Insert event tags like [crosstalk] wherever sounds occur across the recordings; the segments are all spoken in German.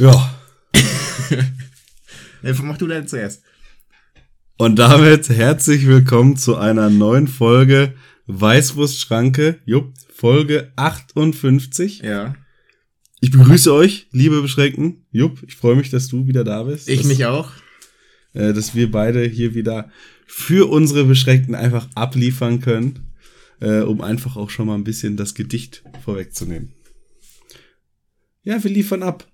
Ja. [laughs] Mach du denn zuerst. Und damit herzlich willkommen zu einer neuen Folge Weißwurstschranke. Jupp, Folge 58. Ja. Ich begrüße euch, liebe Beschränkten. Jupp, ich freue mich, dass du wieder da bist. Ich dass, mich auch. Äh, dass wir beide hier wieder für unsere Beschränkten einfach abliefern können, äh, um einfach auch schon mal ein bisschen das Gedicht vorwegzunehmen. Ja, wir liefern ab.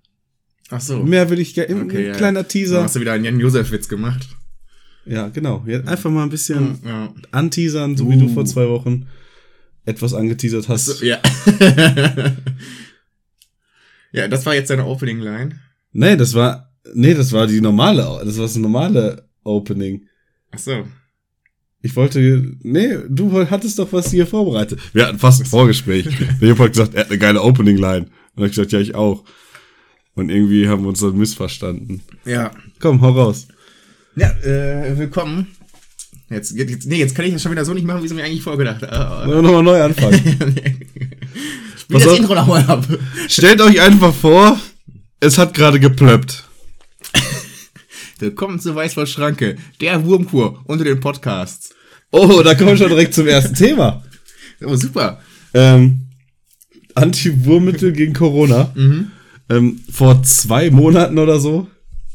Ach so. Mehr will ich gerne. Okay, ein ja. kleiner Dann Teaser. hast du wieder einen Jan-Josef-Witz gemacht. Ja, genau. Ja, einfach mal ein bisschen Ja. anteasern, so wie du Uh. vor zwei Wochen etwas angeteasert hast. So, ja. [laughs] ja, das war jetzt deine Opening-Line. Nee, das war, nee, das war die normale, das war das normale Opening. Ach so. Ich wollte, nee, du hattest doch was hier vorbereitet. Wir hatten fast ein Vorgespräch. [laughs] Der Jupp hat gesagt, er hat eine geile Opening-Line. Und ich gesagt, ja, ich auch. Und irgendwie haben wir uns dann missverstanden. Ja. Komm, hau raus. Ja, äh, willkommen. Jetzt, jetzt, nee, jetzt kann ich das schon wieder so nicht machen, wie ich es mir eigentlich vorgedacht habe. Wollen wir nochmal neu anfangen. [laughs] Spiel Pass das auf. Intro nochmal ab. Stellt euch einfach vor, es hat gerade geplöppt. [laughs] Willkommen zur Weißwurstschranke, der Wurmkur unter den Podcasts. Oh, da kommen wir schon direkt zum ersten [laughs] Thema. Oh, super. Ähm, Anti-Wurmmittel gegen Corona. Ähm, vor zwei Monaten oder so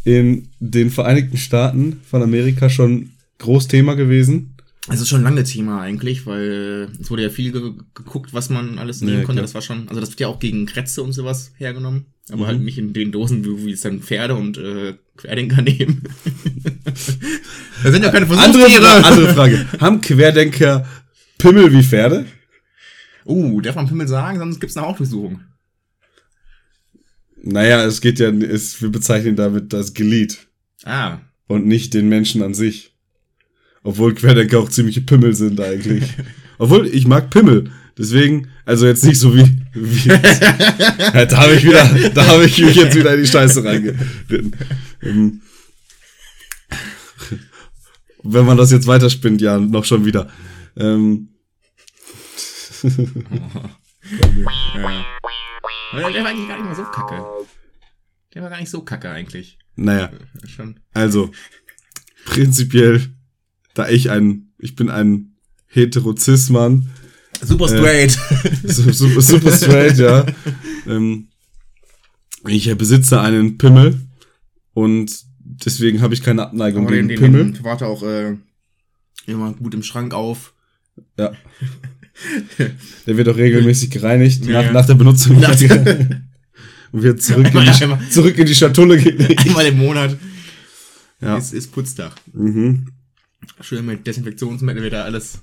in den Vereinigten Staaten von Amerika schon groß Thema gewesen. Es ist schon lange Thema eigentlich, weil äh, es wurde ja viel ge geguckt, was man alles nehmen Ja, konnte. klar. Das war schon, also das wird ja auch gegen Krätze und sowas hergenommen. Aber halt nicht in den Dosen, wie, es dann Pferde und äh, Querdenker [laughs] nehmen. das sind ja keine Andere, Versuchstiere. Fra andere Frage. Haben Querdenker Pimmel wie Pferde? Uh, darf man Pimmel sagen, sonst gibt's eine Hautdurchsuchung. Naja, es geht ja, es, wir bezeichnen damit das Glied Ah, und nicht den Menschen an sich. Obwohl Querdenker auch ziemliche Pimmel sind eigentlich. [laughs] Obwohl, ich mag Pimmel. Deswegen, also jetzt nicht so wie, wie [laughs] ja, da habe ich wieder, da habe ich mich jetzt wieder in die Scheiße reingeritten. Ähm, Wenn man das jetzt weiterspinnt, ja, noch schon wieder. Ähm, [laughs] ja. Aber Der war eigentlich gar nicht mal so kacke. Der war gar nicht so kacke eigentlich. naja, Schon. also, prinzipiell, da ich ein, ich bin ein Heterozismann, Super straight. [laughs] Su- su- super straight, ja. Ähm, ich besitze einen Pimmel und deswegen habe ich keine Abneigung Aber gegen den, den, Pimmel. den warte auch äh, immer gut im Schrank auf. Ja. [laughs] Der wird auch regelmäßig gereinigt Ja, nach, ja. nach der Benutzung. Nach- und [laughs] wird zurück in, Einmal- die, einmal- zurück in die Schatulle gelegt. Einmal im Monat Ja. ist, ist Putztag. Mhm. Schön mit Desinfektionsmittel wieder alles.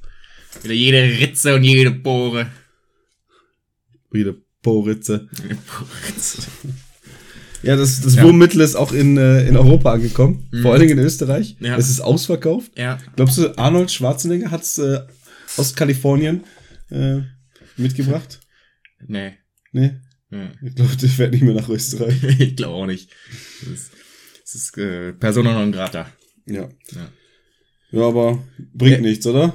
Wieder jede Ritze und jede Poritze. Jede Poritze. Ja, das, das Ja. Wurmmittel ist auch in, äh, in Europa angekommen. Mhm. Vor allen Dingen in Österreich. Ja. Es ist ausverkauft. Ja. Glaubst du, Arnold Schwarzenegger hat's äh, aus Kalifornien äh, mitgebracht? [laughs] Nee. Nee, Ja. ich glaube, ich werde nicht mehr nach Österreich. [laughs] ich glaube auch nicht. Das ist, das ist äh, Persona non grata. Ja. Ja. Ja, aber bringt Ja. nichts, oder?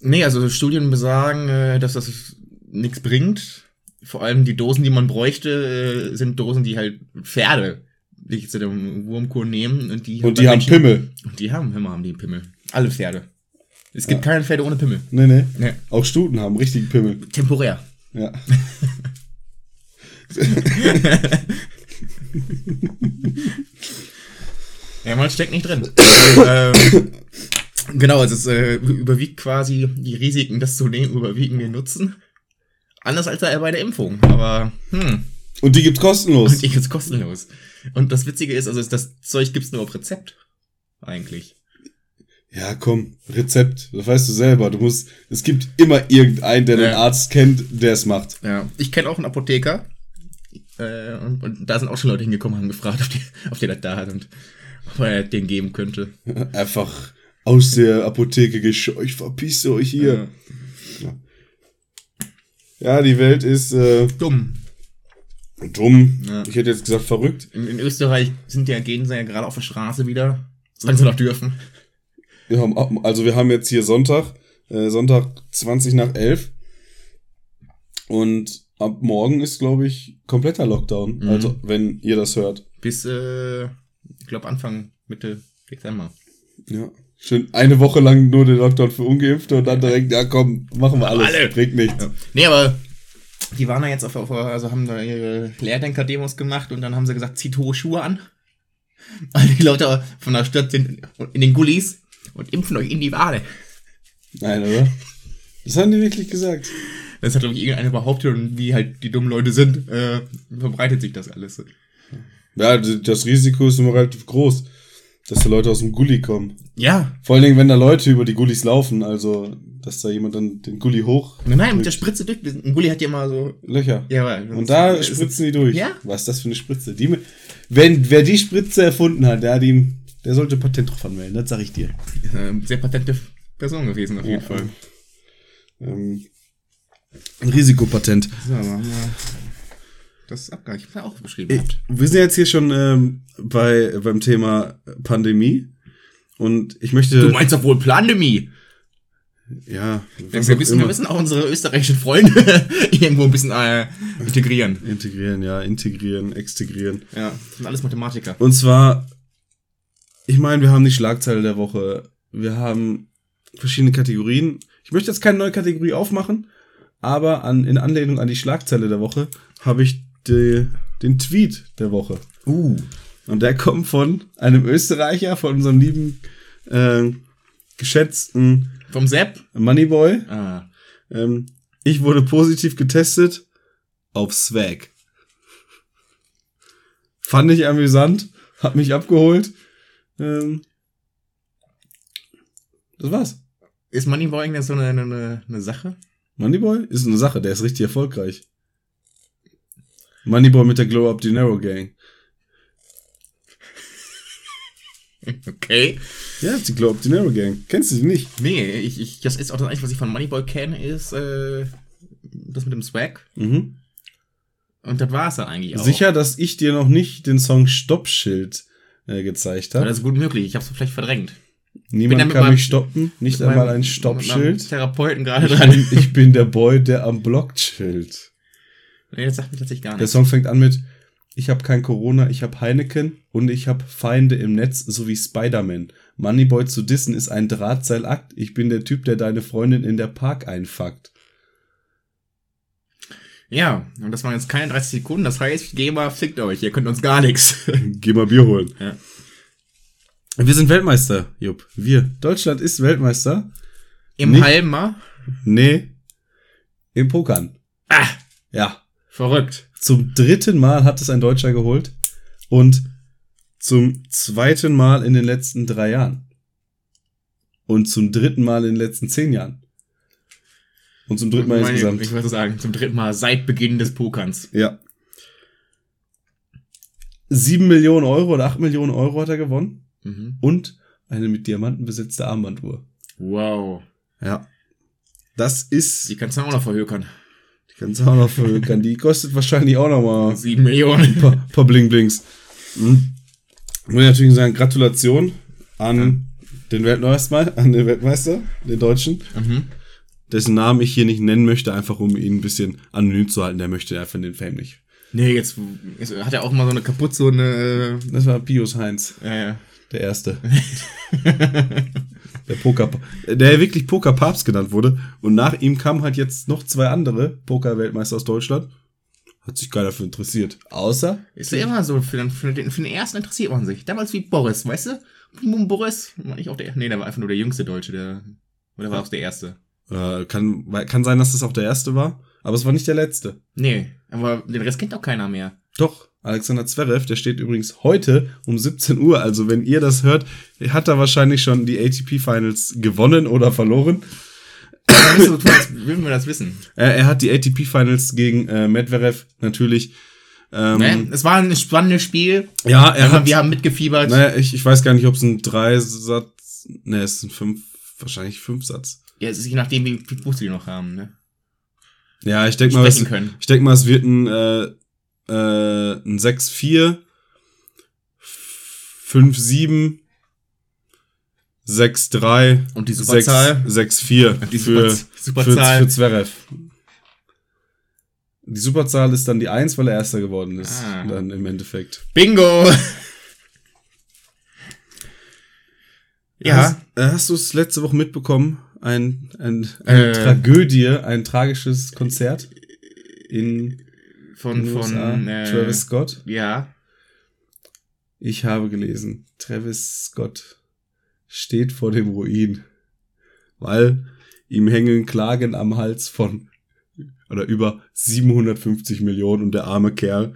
Nee, also Studien besagen, äh, dass das nichts bringt. Vor allem die Dosen, die man bräuchte, äh, sind Dosen, die halt Pferde die zu dem Wurmkur nehmen und die Und die haben Menschen- Pimmel. Und die haben, immer haben die Pimmel. Alle Pferde. Es gibt keine Pferde ohne Pimmel. Nee, nee. Nee. Auch Stuten haben richtigen Pimmel. Temporär. Ja. [laughs] Ja, man steckt nicht drin. ähm, genau, also es äh, überwiegt quasi die Risiken, das zu nehmen, überwiegen den Nutzen. Anders als bei der Impfung. Aber, hm, Und die gibt's kostenlos. und die ist kostenlos. Und das Witzige ist, also das Zeug gibt's nur auf Rezept. Eigentlich. Ja, komm, Rezept, das weißt du selber. Du musst, es gibt immer irgendeinen, der den Ja. Arzt kennt, der es macht. Ja. Ich kenne auch einen Apotheker. Äh, und, und da sind auch schon Leute hingekommen, haben gefragt, ob die, ob die das da hat und ob er den geben könnte. [laughs] Einfach aus der Apotheke gescheucht, verpisst euch hier. Ja, die Welt ist äh, Dumm. dumm. Ja. Ich hätte jetzt gesagt verrückt. In, in Österreich sind ja, gehen ja gerade auf der Straße wieder. Solange sie noch dürfen. Wir haben, ab- also wir haben jetzt hier Sonntag, äh, Sonntag 20 nach 11. Und ab morgen ist, glaube ich, kompletter Lockdown. Mhm. Also, wenn ihr das hört. Bis, äh, ich glaube, Anfang, Mitte Dezember. Ja. Schön eine Woche lang nur den Lockdown für Ungeimpfte und dann direkt, ja komm, machen wir alles. Alle. Bringt nichts. Ja. Nee, aber die waren da jetzt auf, auf also haben da ihre Lehrdenker-Demos gemacht und dann haben sie gesagt, zieht hohe Schuhe an. [laughs] Alle die Leute von der Stadt sind in den Gullis und impfen euch in die Wade. Nein, oder? Das haben die wirklich gesagt. Das hat, glaube ich, irgendeiner behauptet und wie halt die dummen Leute sind, äh, verbreitet sich das alles. Ja, das Risiko ist immer relativ groß, dass da Leute aus dem Gully kommen. Ja. Vor allen Dingen, wenn da Leute über die Gullis laufen, also, dass da jemand dann den Gully hoch Nein, nein, mit der Spritze durch. Ein Gulli hat ja immer so. Löcher. Ja, aber Und da spritzen die durch. Ja. Was ist das für eine Spritze? Die, wenn, wer die Spritze erfunden hat, der, hat ihm, der sollte Patent drauf anmelden, das sag ich dir. äh, sehr patente Person gewesen, auf jeden Ja. Fall. Ähm, ein Risikopatent. So, haben wir das abgehakt. Ich hab da auch beschrieben gehabt. Wir sind jetzt hier schon ähm, bei, beim Thema Pandemie. Und ich möchte. Du meinst doch wohl Pandemie? ja, Wir, was wir, müssen, wir müssen auch unsere österreichischen Freunde [laughs] irgendwo ein bisschen äh, integrieren. Integrieren, ja, integrieren, extegrieren. Ja, das sind alles Mathematiker. Und zwar, ich meine, wir haben die Schlagzeile der Woche. Wir haben verschiedene Kategorien. Ich möchte jetzt keine neue Kategorie aufmachen, aber an, in Anlehnung an die Schlagzeile der Woche habe ich die, den Tweet der Woche. Uh. Und der kommt von einem Österreicher, von unserem lieben, äh, geschätzten Vom Sepp? Moneyboy. Ah. Ähm, ich wurde positiv getestet auf Swag. Fand ich amüsant, hat mich abgeholt. Ähm, das war's. Ist Moneyboy eigentlich so eine, eine, eine Sache? Moneyboy ist eine Sache, der ist richtig erfolgreich. Moneyboy mit der Glow Up Dinero Gang. [laughs] Okay. Ja, die Glow Up Dinero Gang. Kennst du die nicht? Nee, ich, ich, das ist auch das Einzige, was ich von Moneyboy kenne, ist äh, das mit dem Swag. Mhm. Und das war es dann eigentlich auch. Sicher, dass ich dir noch nicht den Song Stoppschild äh, gezeigt Aber habe. das ist gut möglich. Ich habe es vielleicht verdrängt. Niemand kann mich stoppen, nicht einmal ein Stoppschild. Therapeuten gerade Ich dran. bin, ich bin der Boy, der am Block chillt. Nee, das sagt mir tatsächlich gar Der nichts. Song fängt an mit Ich hab kein Corona, ich hab Heineken und ich hab Feinde im Netz sowie Spider-Man. Moneyboy zu dissen ist ein Drahtseilakt. Ich bin der Typ, der deine Freundin in der Park einfuckt. Ja, und das waren jetzt keine 30 Sekunden. Das heißt, GEMA fickt euch. Ihr könnt uns gar nichts. [laughs] Geh mal Bier holen. Ja. Wir sind Weltmeister, Jupp. Wir. Deutschland ist Weltmeister. Im Nicht- Halmer. Nee. Im Pokern. Ah, Ja. verrückt. Zum dritten Mal hat es ein Deutscher geholt. Und zum zweiten Mal in den letzten drei Jahren. Und zum dritten Mal in den letzten zehn Jahren. Und zum dritten Mal Meine- insgesamt. Ich würde sagen, zum dritten Mal seit Beginn des Pokerns. Ja. Sieben Millionen Euro oder acht Millionen Euro hat er gewonnen. Mhm. Und eine mit Diamanten besetzte Armbanduhr. Wow. Ja. Das ist, Die kannst du auch noch verhökern. die kannst du auch noch verhökern. Die kostet wahrscheinlich auch noch mal Sieben Millionen. paar, paar Bling Blings. Mhm. Muss ich natürlich sagen, Gratulation an den Weltmeister, an den Weltmeister, den Deutschen, Mhm. Dessen Namen ich hier nicht nennen möchte, einfach um ihn ein bisschen anonym zu halten. Der möchte einfach den Fame nicht. Nee, jetzt, jetzt hat er auch mal so eine kaputt, so eine. Das war Pius Heinz, Äh, ja, ja. der Erste. [laughs] der Poker, der wirklich Pokerpapst genannt wurde. Und nach ihm kamen halt jetzt noch zwei andere Poker-Weltmeister aus Deutschland. Hat sich keiner für interessiert. Außer Ist ja immer so, für den, für, den, für den ersten interessiert man sich. Damals wie Boris, weißt du? Boris, war nicht auch der, nee, der war einfach nur der jüngste Deutsche, der, oder war auch der erste? Äh, kann, kann sein, dass das auch der erste war, aber es war nicht der letzte. Nee, aber den Rest kennt auch keiner mehr. Doch, Alexander Zverev, der steht übrigens heute um 17 Uhr. Also wenn ihr das hört, hat er wahrscheinlich schon die ATP Finals gewonnen oder verloren. Will wir das wissen? Er, er hat die ATP Finals gegen äh, Medvedev natürlich. Ähm, Ne? Es war ein spannendes Spiel. Ja, er Wir, hat. wir haben mitgefiebert. Naja, ich, ich weiß gar nicht, ob es ein Dreisatz. Ne, es ist ein fünf, wahrscheinlich Fünfsatz. Ja, es ist je nachdem, wie viel Fuß die noch haben. Ne? Ja, ich denke mal, es, ich denk mal, es wird ein, äh, äh, ein 6-4, 5-7, 6-3, Und die Superzahl? 6-4 Die für, Super- Superzahl? für, für Zverev. Die Superzahl ist dann die 1, weil er Erster geworden ist. Ah. Dann im Endeffekt. Bingo! ja, Hast, äh, hast du es letzte Woche mitbekommen? Ein, ein, eine Äh. Tragödie, ein tragisches Konzert in von, USA. von äh, Travis Scott. Ja, Ich habe gelesen, Travis Scott steht vor dem Ruin, weil ihm hängen Klagen am Hals von oder über 750 Millionen und der arme Kerl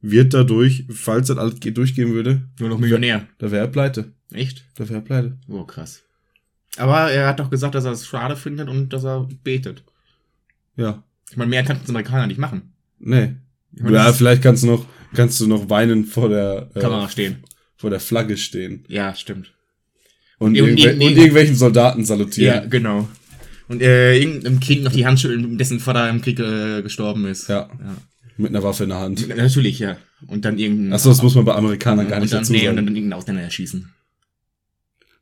wird dadurch, falls das alles durchgehen würde, nur noch Millionär. da wäre er pleite. Echt? Da wäre er pleite. Oh, krass. Aber er hat doch gesagt, dass er es schade findet und dass er betet. Ja. Ich meine, mehr kann es Amerikaner nicht machen. Nee. Ich meine, Ja, vielleicht kannst du noch, kannst du noch weinen vor der, äh, Kamera stehen. vor der Flagge stehen. Ja, stimmt. Und, Und irgendwel irgend- und irgendwelchen Soldaten salutieren. Ja, genau. Und äh, irgendeinem Kind noch die Hand schütteln, dessen Vater im Krieg äh, gestorben ist. Ja. ja. Mit einer Waffe in der Hand. Natürlich, ja. Und dann irgendein. Achso, das muss man bei Amerikanern gar und nicht dann, dazu nee, und sagen. dann irgendeinen Ausländer erschießen.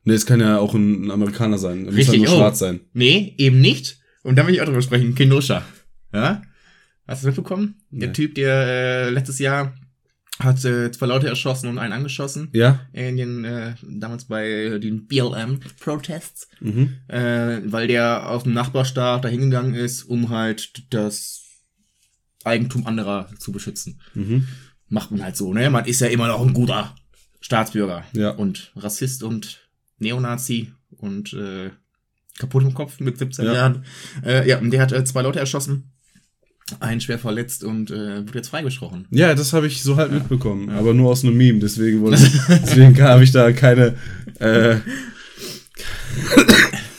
Nee, es kann ja auch ein, ein Amerikaner sein. Er muss Richtig, halt nur oh. schwarz sein. Nee, eben nicht. Und da will ich auch drüber sprechen. Kenosha. Ja? Hast du das mitbekommen? Der Nee. Typ, der äh, letztes Jahr hat äh, zwei Leute erschossen und einen angeschossen. Ja? In den, äh, damals bei den BLM-Protests. Mhm. Äh, weil der aus dem Nachbarstaat da hingegangen ist, um halt das Eigentum anderer zu beschützen. Mhm. Macht man halt so, ne? Man ist ja immer noch ein guter Staatsbürger. Ja. Und Rassist und Neonazi und äh, kaputt im Kopf mit 17 Ja. Jahren. Äh, ja, und der hat äh, zwei Leute erschossen, einen schwer verletzt und äh, wird jetzt freigesprochen. Ja, das habe ich so halt mitbekommen. Aber nur aus einem Meme. Deswegen, ich- [laughs] deswegen habe ich da keine, äh,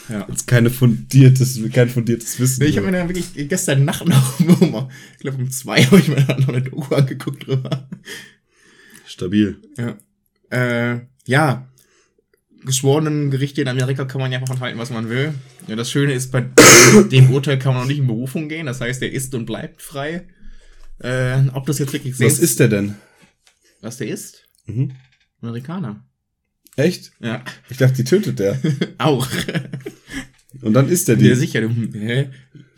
Ja. jetzt keine fundiertes, kein fundiertes Wissen. Ich habe mir dann wirklich gestern Nacht noch, [laughs] ich glaube um zwei habe ich mir dann noch eine Doku angeguckt drüber. Stabil. Ja. Äh, ja. Geschworenen Gerichte in Amerika kann man ja davon halten, was man will. Ja, das Schöne ist, bei [coughs] dem Urteil kann man noch nicht in Berufung gehen. Das heißt, der ist und bleibt frei. Äh, ob das jetzt wirklich Was ist der denn? Was der ist? Mhm. Amerikaner. Echt? Ja. Ich dachte, die tötet der. [laughs] Auch. Und dann ist der Ja, die. sicher. du- Hä?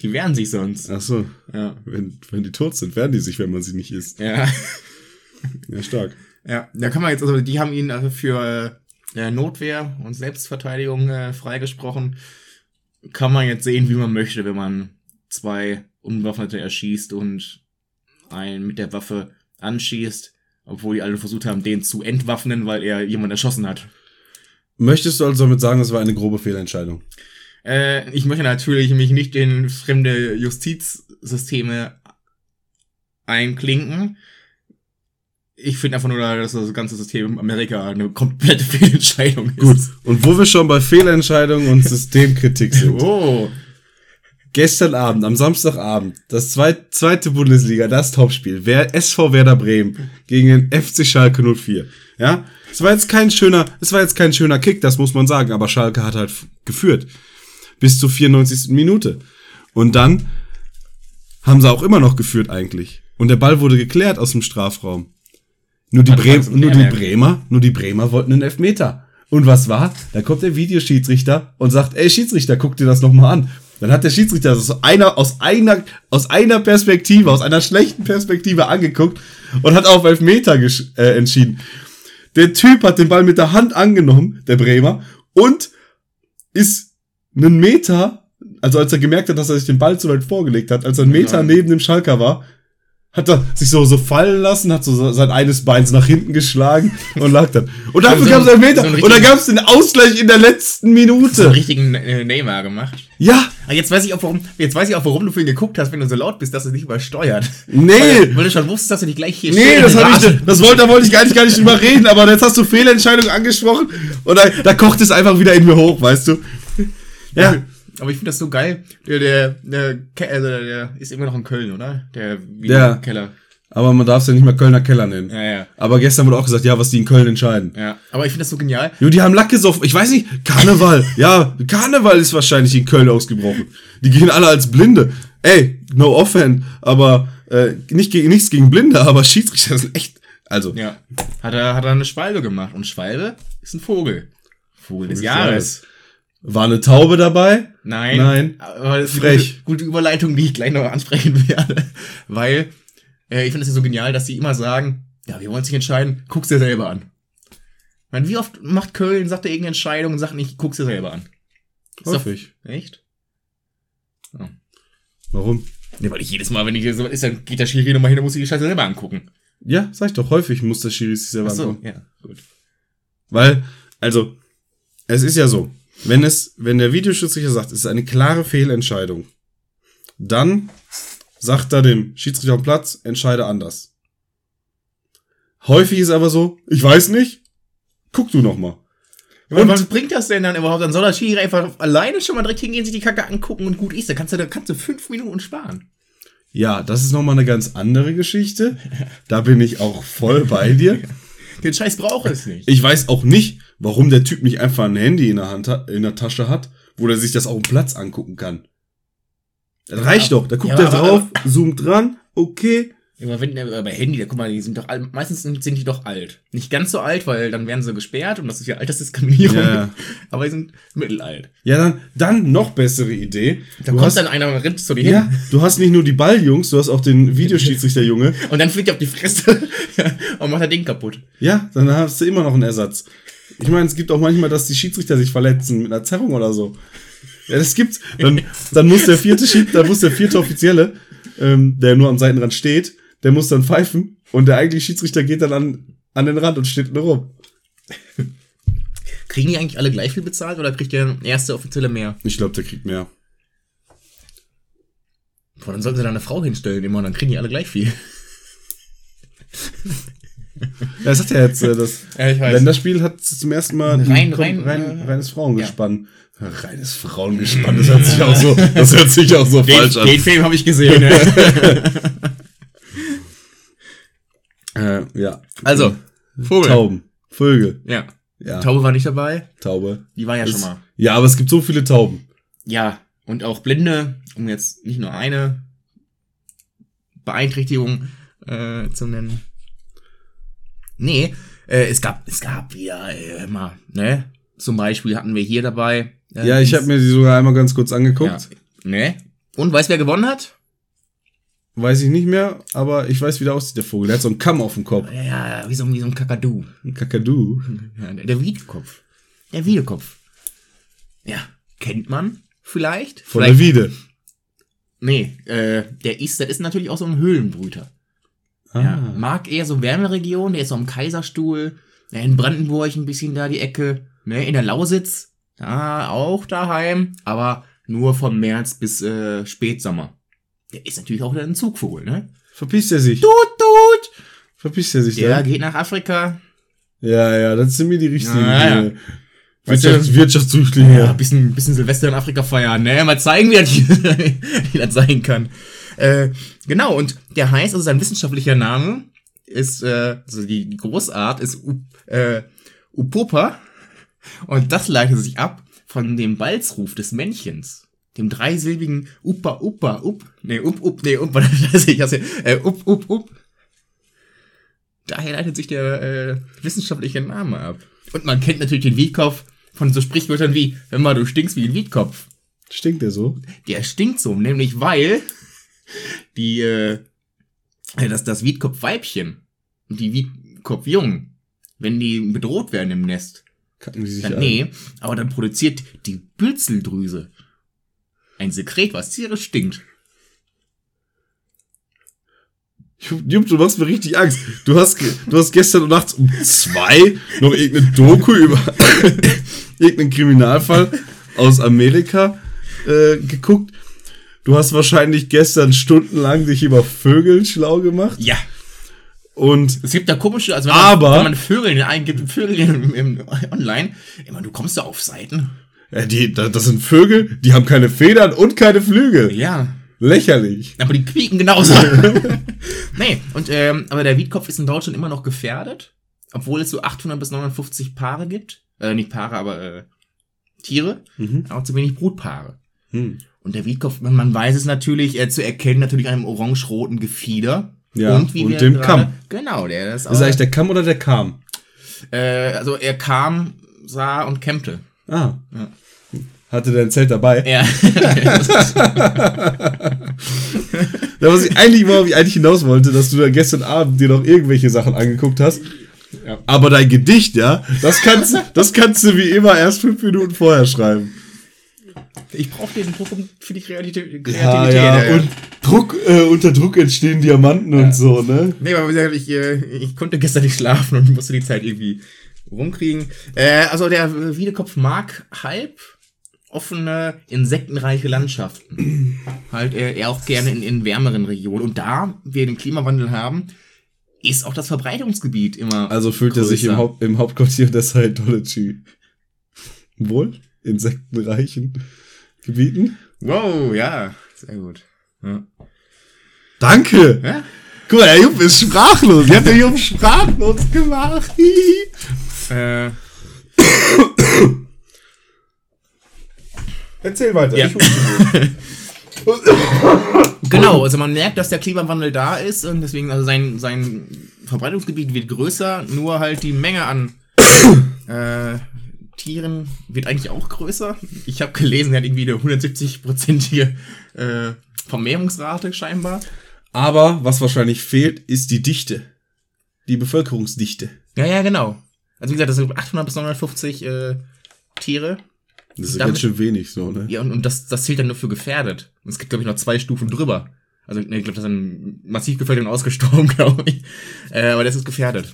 Die wehren sich sonst. Ach so. Ja. Wenn, wenn die tot sind, werden die sich, wenn man sie nicht isst. Ja. Ja, stark. Ja, da kann man jetzt, also die haben ihn also für äh, Notwehr und Selbstverteidigung äh, freigesprochen. Kann man jetzt sehen, wie man möchte, wenn man zwei Unbewaffnete erschießt und einen mit der Waffe anschießt, obwohl die alle versucht haben, den zu entwaffnen, weil er jemanden erschossen hat. Möchtest du also damit sagen, das war eine grobe Fehlentscheidung? Äh, ich möchte natürlich mich nicht in fremde Justizsysteme einklinken. Ich finde einfach nur, dass das ganze System Amerika eine komplette [laughs] Fehlentscheidung ist. Gut. Und wo wir schon bei Fehlentscheidungen und [laughs] Systemkritik sind. Oh. Gestern Abend, am Samstagabend, das zweit, zweite Bundesliga, das Topspiel, wer, SV Werder Bremen gegen den FC Schalke 04. Ja, es war jetzt kein schöner, es war jetzt kein schöner Kick, das muss man sagen, aber Schalke hat halt geführt. Bis zur 94. Minute. Und dann haben sie auch immer noch geführt eigentlich. Und der Ball wurde geklärt aus dem Strafraum. Nur die, Also du nur die. Bremer, nur die Bremer wollten einen Elfmeter. Und was war? Da kommt der Videoschiedsrichter und sagt, ey Schiedsrichter, guck dir das nochmal an. Dann hat der Schiedsrichter das aus einer, aus einer, aus einer Perspektive, aus einer schlechten Perspektive angeguckt und hat auf Elfmeter äh, entschieden. Der Typ hat den Ball mit der Hand angenommen, der Bremer, und ist einen Meter, also als er gemerkt hat, dass er sich den Ball zu weit vorgelegt hat, als er einen Meter neben dem Schalker war, hat er sich so, so fallen lassen, hat so sein eines Beins nach hinten geschlagen und lag dann. Und dafür So- gab es einen Meter. so einen und dann gab es den Ausgleich in der letzten So einen Minute. richtigen äh, Neymar gemacht. Ja, Aber jetzt weiß ich auch, warum, jetzt weiß ich auch, warum du für ihn geguckt hast, wenn du so laut bist, dass er nicht übersteuert. nee. Weil, weil du schon wusstest, dass du dich gleich hier Nee, das, hab ich, das wollte, da wollte ich gar nicht, gar nicht drüber reden, aber jetzt hast du Fehlentscheidung angesprochen und da, da kocht es einfach wieder in mir hoch, weißt du? Ja, Aber ich finde das so geil. Der, der, der, also der, der ist immer noch in Köln, oder? Der Ja. Keller. aber man darf es ja nicht mehr Kölner Keller nennen. Ja, ja. Aber gestern wurde auch gesagt, ja, was die in Köln entscheiden. Ja. Aber ich finde das so genial. Jo, die haben Lack gesoffen. Ich weiß nicht, Karneval. [laughs] ja, Karneval ist wahrscheinlich in Köln ausgebrochen. Die gehen alle als Blinde. Ey, no offend, aber äh, nicht gegen, nichts gegen Blinde, aber Schiedsrichter sind echt. Also, Ja. Hat er, hat er eine Schwalbe gemacht. Und Schwalbe ist ein Vogel. Vogel des des Jahres. War eine Taube dabei? Nein. Nein. Aber das ist Frech. eine gute, gute Überleitung, die ich gleich noch ansprechen [laughs] werde. Weil, äh, ich finde es ja so genial, dass sie immer sagen, ja, wir wollen uns nicht entscheiden, guck's dir selber an. Ich meine, wie oft macht Köln, sagt er irgendeine Entscheidung und sagt nicht, guck's dir selber an. Doch- Häufig. Echt? Warum? Ne, weil ich jedes Mal, wenn ich hier so ist, dann geht der Schiri nochmal hin und muss sich die Scheiße selber angucken. Ja, sag ich doch, häufig muss der Schiri sich selber Ach so, angucken. ja, gut. Weil, also, es ist ja so, wenn es, wenn der Videoschiedsrichter sagt, es ist eine klare Fehlentscheidung, dann sagt er dem Schiedsrichter am Platz, entscheide anders. Häufig ist aber so, ich weiß nicht, guck du noch mal. Und was bringt das denn dann überhaupt? Dann soll der Schiri einfach alleine schon mal direkt hingehen, sich die Kacke angucken und gut ist. Da kannst du, da kannst du fünf Minuten sparen. Ja, das ist noch mal eine ganz andere Geschichte. Da bin ich auch voll bei dir. [laughs] Den Scheiß braucht es nicht. Ich weiß auch nicht, warum der Typ nicht einfach ein Handy in der Hand in der Tasche hat, wo der sich das auf dem Platz angucken kann. Das reicht doch. Da guckt Ja, er aber- drauf, zoomt dran, okay. Aber wenn, aber bei Handy, da guck mal, die sind doch alt, meistens sind sind die doch alt. Nicht ganz so alt, weil dann werden sie gesperrt und das ist ja Altersdiskriminierung. Ja. [laughs] Aber die sind mittelalt. Ja, dann, dann noch bessere Idee. Da du kommt hast, dann einer und rennt zu dir ja, hin du hast nicht nur die Balljungs, du hast auch den Videoschiedsrichterjunge. [laughs] und dann fliegt er auf die Fresse [laughs] und macht das Ding kaputt. Ja, dann hast du immer noch einen Ersatz. Ich meine, es gibt auch manchmal, dass die Schiedsrichter sich verletzen mit einer Zerrung oder so. Ja, das gibt's. Dann, dann muss der vierte Schied, dann muss der vierte Offizielle, ähm, der nur am Seitenrand steht, der muss dann pfeifen und der eigentliche Schiedsrichter geht dann an, an den Rand und steht nur rum. Kriegen die eigentlich alle gleich viel bezahlt oder kriegt der erste Offizielle mehr? Ich glaube, der kriegt mehr. Boah, dann sollten sie da eine Frau hinstellen immer, dann kriegen die alle gleich viel. Ja, das hat ja jetzt äh, das [laughs] Ja, ich Länderspiel hat zum ersten Mal Rein- rein, rein, äh, reines Frauengespann. Reines Frauengespann, das hört sich auch so, das hört sich auch so falsch an. Den Film habe ich gesehen. Ne? [laughs] Äh, ja. also, Vogel. Tauben. Vögel. Ja. Ja. Taube war nicht dabei. Taube. Die war ja schon Ist- mal. Ja, aber es gibt so viele Tauben. Ja, und auch Blinde, um jetzt nicht nur eine Beeinträchtigung äh, zu nennen. Nee, äh, es gab, es gab wieder äh, immer, ne? Zum Beispiel hatten wir hier dabei. Äh, Ja, ich habe mir die sogar einmal ganz kurz ja, angeguckt. ne? Und weißt wer gewonnen hat? Weiß ich nicht mehr, aber ich weiß, wie der aussieht, der Vogel. Der hat so einen Kamm auf dem Kopf. Ja, ja, wie so, wie so ein Kakadu. Ein Kakadu. Ja, der, Wiedekopf. Der Wiedekopf. Ja, kennt man vielleicht? Von vielleicht der Wiede. Nee, äh, der ist, das ist natürlich auch so ein Höhlenbrüter. Ja, Ah. mag eher so Wärmeregionen, der ist so am Kaiserstuhl, ja, in Brandenburg ein bisschen da die Ecke, ne, in der Lausitz, ja, auch daheim, aber nur vom März bis äh, Spätsommer. Der ist natürlich auch ein Zugvogel, ne? Verpisst er sich. Tut, tut! Verpisst er sich Der da. geht nach Afrika. Ja, ja, das sind mir die richtigen Ja, ja. Wirtschafts Wirtschaftsflüchtlinge. Ja, bisschen, bisschen Silvester in Afrika feiern, ne? Mal zeigen, wie das, [laughs] wie das sein kann. Äh, genau, und der heißt, also sein wissenschaftlicher Name ist, äh, also die, die Großart ist U, äh, Upopa. Und das leitet sich ab von dem Balzruf des Männchens. Dem dreisilbigen Upa, Upa, Up. Nee, Up, Up, nee, Up, [laughs] das ich hasse, äh, Up, Up, Up. Daher leitet sich der äh, wissenschaftliche Name ab. Und man kennt natürlich den Wiedkopf von so Sprichwörtern wie, hör mal, du stinkst wie ein Wiedkopf. Stinkt der so? Der stinkt so, nämlich weil die, äh, das, das Wiedkopfweibchen und die Wiedkopfjungen, wenn die bedroht werden im Nest, Kacken die sich dann, an. nee, aber dann produziert die Bürzeldrüse ein Sekret, was tierisch stinkt. Jupp, du machst mir richtig Angst. Du hast, du hast gestern nachts um zwei noch irgendeine Doku über [coughs] irgendeinen Kriminalfall aus Amerika äh, geguckt. Du hast wahrscheinlich gestern stundenlang dich über Vögel schlau gemacht. Ja. Und Es gibt da komische, also wenn man, Aber- wenn man Vögel eingibt, Vögel im, im, online, immer, du kommst da auf Seiten. Äh, die, da- das sind Vögel, die haben keine Federn und keine Flügel. Ja. Lächerlich. Aber die quieken genauso. [laughs] nee, und, ähm, aber der Wiedkopf ist in Deutschland immer noch gefährdet, obwohl es so 800 bis 950 Paare gibt. Äh, nicht Paare, aber äh, Tiere, Mhm. aber zu wenig Brutpaare. Hm. Und der Wiedkopf, man, man weiß es natürlich, äh, zu erkennen, natürlich an einem orange-roten Gefieder. Ja, und wir dem gerade- Kamm. Genau, der ist Ist eigentlich der Kamm oder der Kam? äh, Also er kam, sah und kämmte. Ah. Ja. Hatte der ein Zelt dabei? Ja. [laughs] Da was ich eigentlich, worauf ich eigentlich hinaus wollte, dass du da gestern Abend dir noch irgendwelche Sachen angeguckt hast. Ja. Aber dein Gedicht, ja, das kannst, das kannst du wie immer erst fünf Minuten vorher schreiben. ich brauche den Druck um- für die Kreativität. Ja, ja, und Druck, äh, unter Druck entstehen Diamanten und so, ne? Nee, aber wie gesagt, ich, äh, ich konnte gestern nicht schlafen und musste die Zeit irgendwie rumkriegen. Äh, also der Wiedekopf mag halb offene, insektenreiche Landschaften. halt er, er auch gerne in, in wärmeren Regionen. Und da wir den Klimawandel haben, ist auch das Verbreitungsgebiet immer. Also fühlt er sich im, größer. Haupt, im Hauptquartier der Scientology wohl? Insektenreichen Gebieten? Wow, ja, sehr gut. Ja. Danke! Ja? Guck mal, der Jupp ist sprachlos. Ihr habt den Jupp sprachlos gemacht. Äh, Erzähl weiter. Ja. [laughs] Genau, also man merkt, dass der Klimawandel da ist und deswegen, also sein, sein Verbreitungsgebiet wird größer, nur halt die Menge an [coughs] äh, Tieren wird eigentlich auch größer. Ich habe gelesen, er hat irgendwie eine 170-prozentige äh, Vermehrungsrate scheinbar. Aber was wahrscheinlich fehlt, ist die Dichte. Die Bevölkerungsdichte. Ja, ja, genau. Also wie gesagt, das sind 800 bis 950 äh, Tiere. Das ist Damit- ganz schön wenig so, ne? Ja, und, und das, das zählt dann nur für gefährdet. Und es gibt, glaube ich, noch zwei Stufen drüber. Also, ne, ich glaube, das ist dann massiv gefährdet und ausgestorben, [laughs] glaube ich. Äh, aber das ist gefährdet.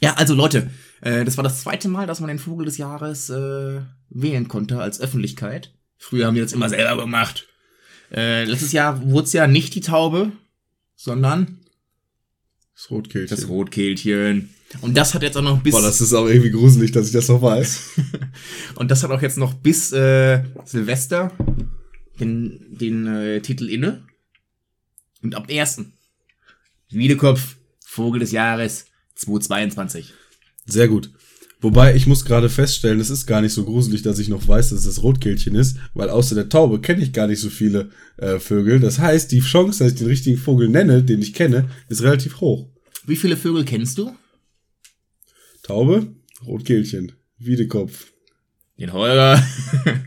Ja, also Leute, äh, das war das zweite Mal, dass man den Vogel des Jahres äh, wählen konnte als Öffentlichkeit. Früher haben wir das immer selber gemacht. Äh, letztes Jahr wurde es ja nicht die Taube, sondern Das Rotkehlchen. das Rotkehlchen. Und das hat jetzt auch noch bis Boah, das ist auch irgendwie gruselig, dass ich das noch weiß. [laughs] Und das hat auch jetzt noch bis äh, Silvester den, den äh, Titel inne. Und ab 1. Wiedekopf, Vogel des Jahres 2022. Sehr gut. Wobei, ich muss gerade feststellen, es ist gar nicht so gruselig, dass ich noch weiß, dass es das Rotkehlchen ist, weil außer der Taube kenne ich gar nicht so viele äh, Vögel. Das heißt, die Chance, dass ich den richtigen Vogel nenne, den ich kenne, ist relativ hoch. Wie viele Vögel kennst du? Taube, Rotkehlchen, Wiedekopf, Den Holger. [laughs]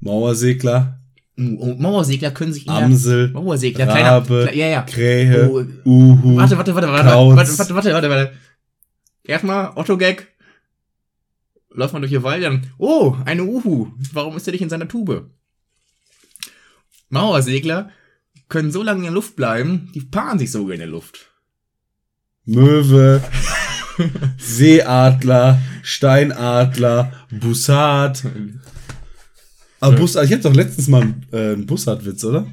Mauersegler, Oh, Mauersegler können sich Amsel, Mauersegler, Rabe, kleiner, kle- ja, ja. Krähe, Oh, Uhu, Warte, warte, warte, warte, warte, warte, warte, warte, warte. Erstmal Otto-Gag. Läuft man durch den Wald, dann, oh, eine Uhu. Warum ist er nicht in seiner Tube? Mauersegler können so lange in der Luft bleiben, die paaren sich sogar in der Luft. Möwe, [laughs] Seeadler, Steinadler, Bussard. Aber Bussard, ich hatte doch letztens mal einen, äh, einen Bussard-Witz, oder?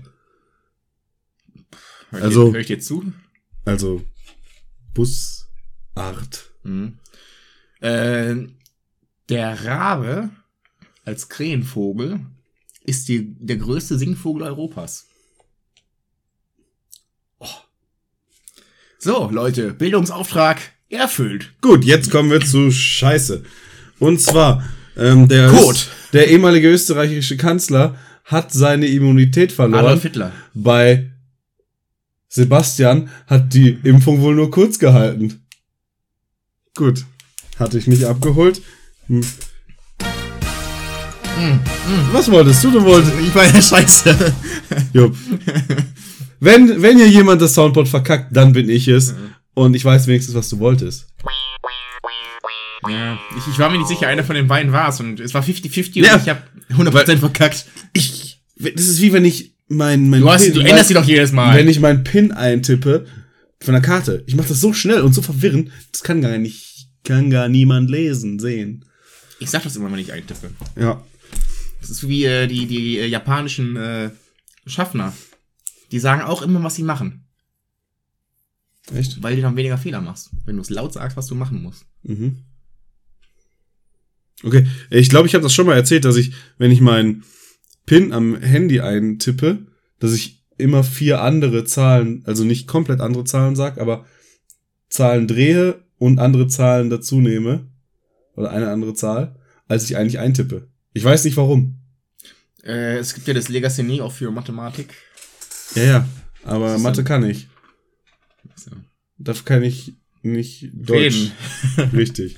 Hör ich Also- dir- hör ich dir zu? Also, Bussard. Mhm. Äh, der Rabe als Krähenvogel ist die, der größte Singvogel Europas. Oh. So, Leute, Bildungsauftrag erfüllt. Gut, jetzt kommen wir zu Scheiße. Und zwar, ähm, der. Öst- der ehemalige österreichische Kanzler hat seine Immunität verloren. Adolf Hitler. Bei Sebastian hat die Impfung wohl nur kurz gehalten. Gut. Hatte ich nicht abgeholt. Hm. Was wolltest du? Du wolltest. Ich meine, scheiße. Jupp. Wenn, wenn hier jemand das Soundboard verkackt, dann bin ich es. Und ich weiß wenigstens, was du wolltest. Ja, ich, ich war mir nicht sicher, einer von den beiden war es. Und es war 50-50 Ja. und ich habe 100% verkackt. Ich. Das ist wie wenn ich mein, mein Du, hast, PIN, du änderst die doch jedes Mal. wenn ich meinen PIN eintippe von der Karte, ich mache das so schnell und so verwirrend, das kann gar nicht, kann gar niemand lesen, sehen. ich sag das immer, wenn ich eintippe. Ja. Das ist wie äh, die, die äh, japanischen äh, Schaffner. Die sagen auch immer, was sie machen. Echt? Weil du dann weniger Fehler machst. Wenn du es laut sagst, was du machen musst. Mhm. Okay, ich glaube, ich habe das schon mal erzählt, dass ich, wenn ich meinen PIN am Handy eintippe, dass ich immer vier andere Zahlen, also nicht komplett andere Zahlen sag, aber Zahlen drehe und andere Zahlen dazu nehme oder eine andere Zahl, als ich eigentlich eintippe. Ich weiß nicht warum. Äh, es gibt ja das Legasthenie auch für Mathematik. Ja, ja, aber Mathe kann ich. So. Dafür kann ich nicht Deutsch. Reden. [laughs] Richtig.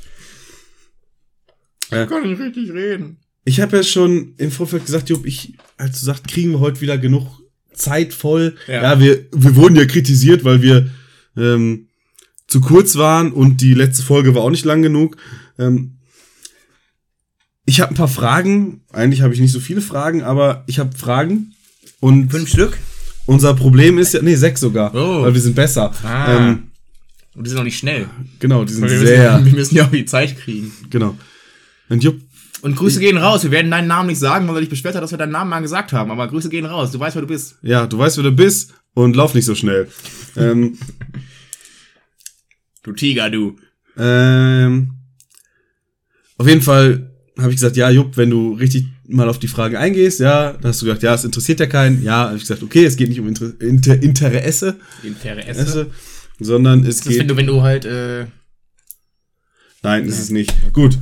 Ich kann nicht richtig reden. Ich habe ja schon im Vorfeld gesagt, Jupp, ich, als du sagst, kriegen wir heute wieder genug Zeit voll. Ja. Ja, wir, wir wurden ja kritisiert, weil wir ähm, zu kurz waren und die letzte Folge war auch nicht lang genug. Ähm, ich habe ein paar Fragen. Eigentlich habe ich nicht so viele Fragen, aber ich habe Fragen. Und Fünf Stück? Unser Problem ist ja, nee, sechs sogar, Oh. weil wir sind besser. Ah. Ähm, Und die sind noch nicht schnell. genau, die sind wir, sehr, müssen, [laughs] wir müssen ja auch die Zeit kriegen. genau. Und Jupp, Und Grüße gehen raus. Wir werden deinen Namen nicht sagen, weil du dich beschwert hast, dass wir deinen Namen mal gesagt haben. Aber Grüße gehen raus. Du weißt, wer du bist. ja, du weißt, wer du bist und lauf nicht so schnell. ähm, [laughs] Du Tiger, du. Ähm, auf jeden Fall habe ich gesagt, ja, Jupp, wenn du richtig mal auf die Frage eingehst, ja, dann hast du gesagt, ja, es interessiert ja keinen. Ja, habe ich gesagt, okay, es geht nicht um Inter Inter Interesse, Interesse. Sondern es Das ist, wenn geht. du, wenn du halt, äh, Nein, ist es nicht. Gut.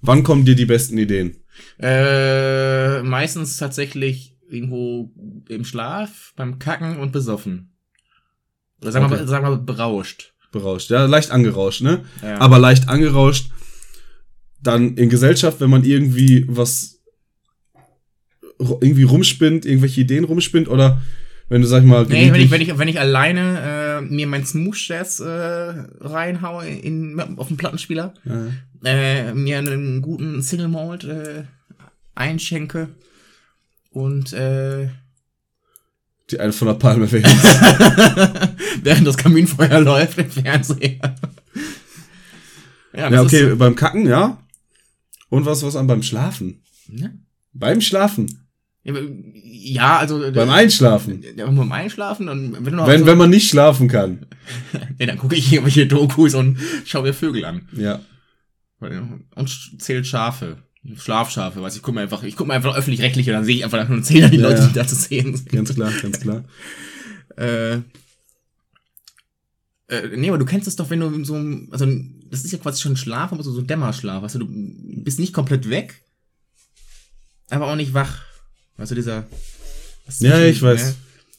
Wann kommen dir die besten Ideen? äh, meistens tatsächlich irgendwo im Schlaf, beim Kacken und besoffen. Oder sagen wir Okay. mal, sagen wir mal berauscht. Berauscht, ja, leicht angerauscht, ne? Ja. Aber leicht angerauscht. Dann in Gesellschaft, wenn man irgendwie was irgendwie rumspinnt, irgendwelche Ideen rumspinnt oder wenn du sag ich mal Nee, wenn ich, wenn ich, wenn ich alleine äh, mir mein Smooth Jazz äh, reinhaue in, auf den Plattenspieler, ja. äh, mir einen guten Single Malt äh, einschenke und äh, die eine von der Palme [laughs] während das Kaminfeuer läuft im Fernseher. Ja, das okay, beim Kacken, ja. Und was was an beim Schlafen? Ist, ne? Beim Schlafen, ja, also äh, beim Einschlafen. ja, beim Einschlafen und wenn Wenn so, wenn man nicht schlafen kann. [laughs] ja, dann gucke ich irgendwelche Dokus und schaue mir Vögel an. Ja. Und zählt Schafe. Schlafschafe, weiß ich, guck mir einfach, ich guck mir einfach öffentlich-rechtliche, dann sehe ich einfach nur zählen die Ja, Leute, die da zu sehen sind. Ganz klar, ganz klar. [laughs] Äh, äh, nee, aber du kennst es doch, wenn du in so einem, also das ist ja quasi schon Schlaf, aber so, so Dämmerschlaf, du, du bist nicht komplett weg, aber auch nicht wach. Weißt du, dieser. Ja, ich weiß. ne?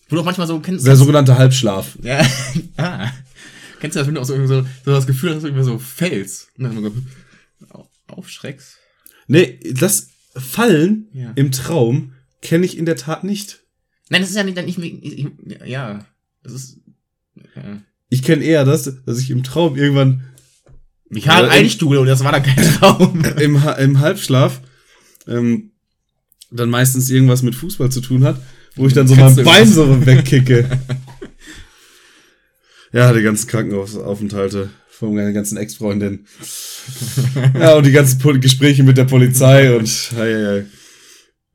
Wo du auch manchmal so kennst. Der sogenannte Halbschlaf. ja, [laughs] ah. Kennst du das, wenn du auch so, so, so das Gefühl hast, dass du irgendwie so fällst und dann so au- aufschreckst? Nee, das Fallen Ja. im Traum kenne ich in der Tat nicht. Nein, das ist ja nicht, ich, ich, ja, das ist, ja. Ich kenne eher das, dass ich im Traum irgendwann Ich habe Ja, im- Einstuhl und das war dann kein [laughs] Traum. im, im Halbschlaf ähm, dann meistens irgendwas mit Fußball zu tun hat, wo ich dann so mein Bein was? so wegkicke. [laughs] ja, die ganzen Krankenhausaufenthalte von meiner ganzen Ex-Freundin. ja, und die ganzen Pol Gespräche mit der Polizei und hei,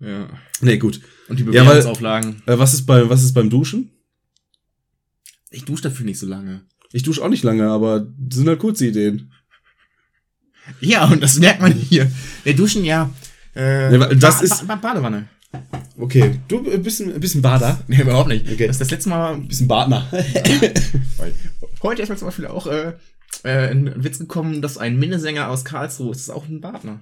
hei. Ja. Nee, gut. Und die Ja, weil- Bewährungsauflagen. Äh, was ist bei was ist beim Duschen? Ich dusche dafür nicht so lange. Ich dusche auch nicht lange, aber das sind halt kurze Ideen. Ja, und das merkt man hier. Wir duschen ja. Äh, weil das ba ist- ba ba Badewanne. Okay, du bisschen, ein bisschen Bader, [laughs] Nee, überhaupt nicht. Okay. Das das letzte Mal. ein bisschen Badner. [laughs] Heute ist mir zum Beispiel auch äh, äh, ein Witz gekommen, dass ein Minnesänger aus Karlsruhe ist, das ist auch ein Badner.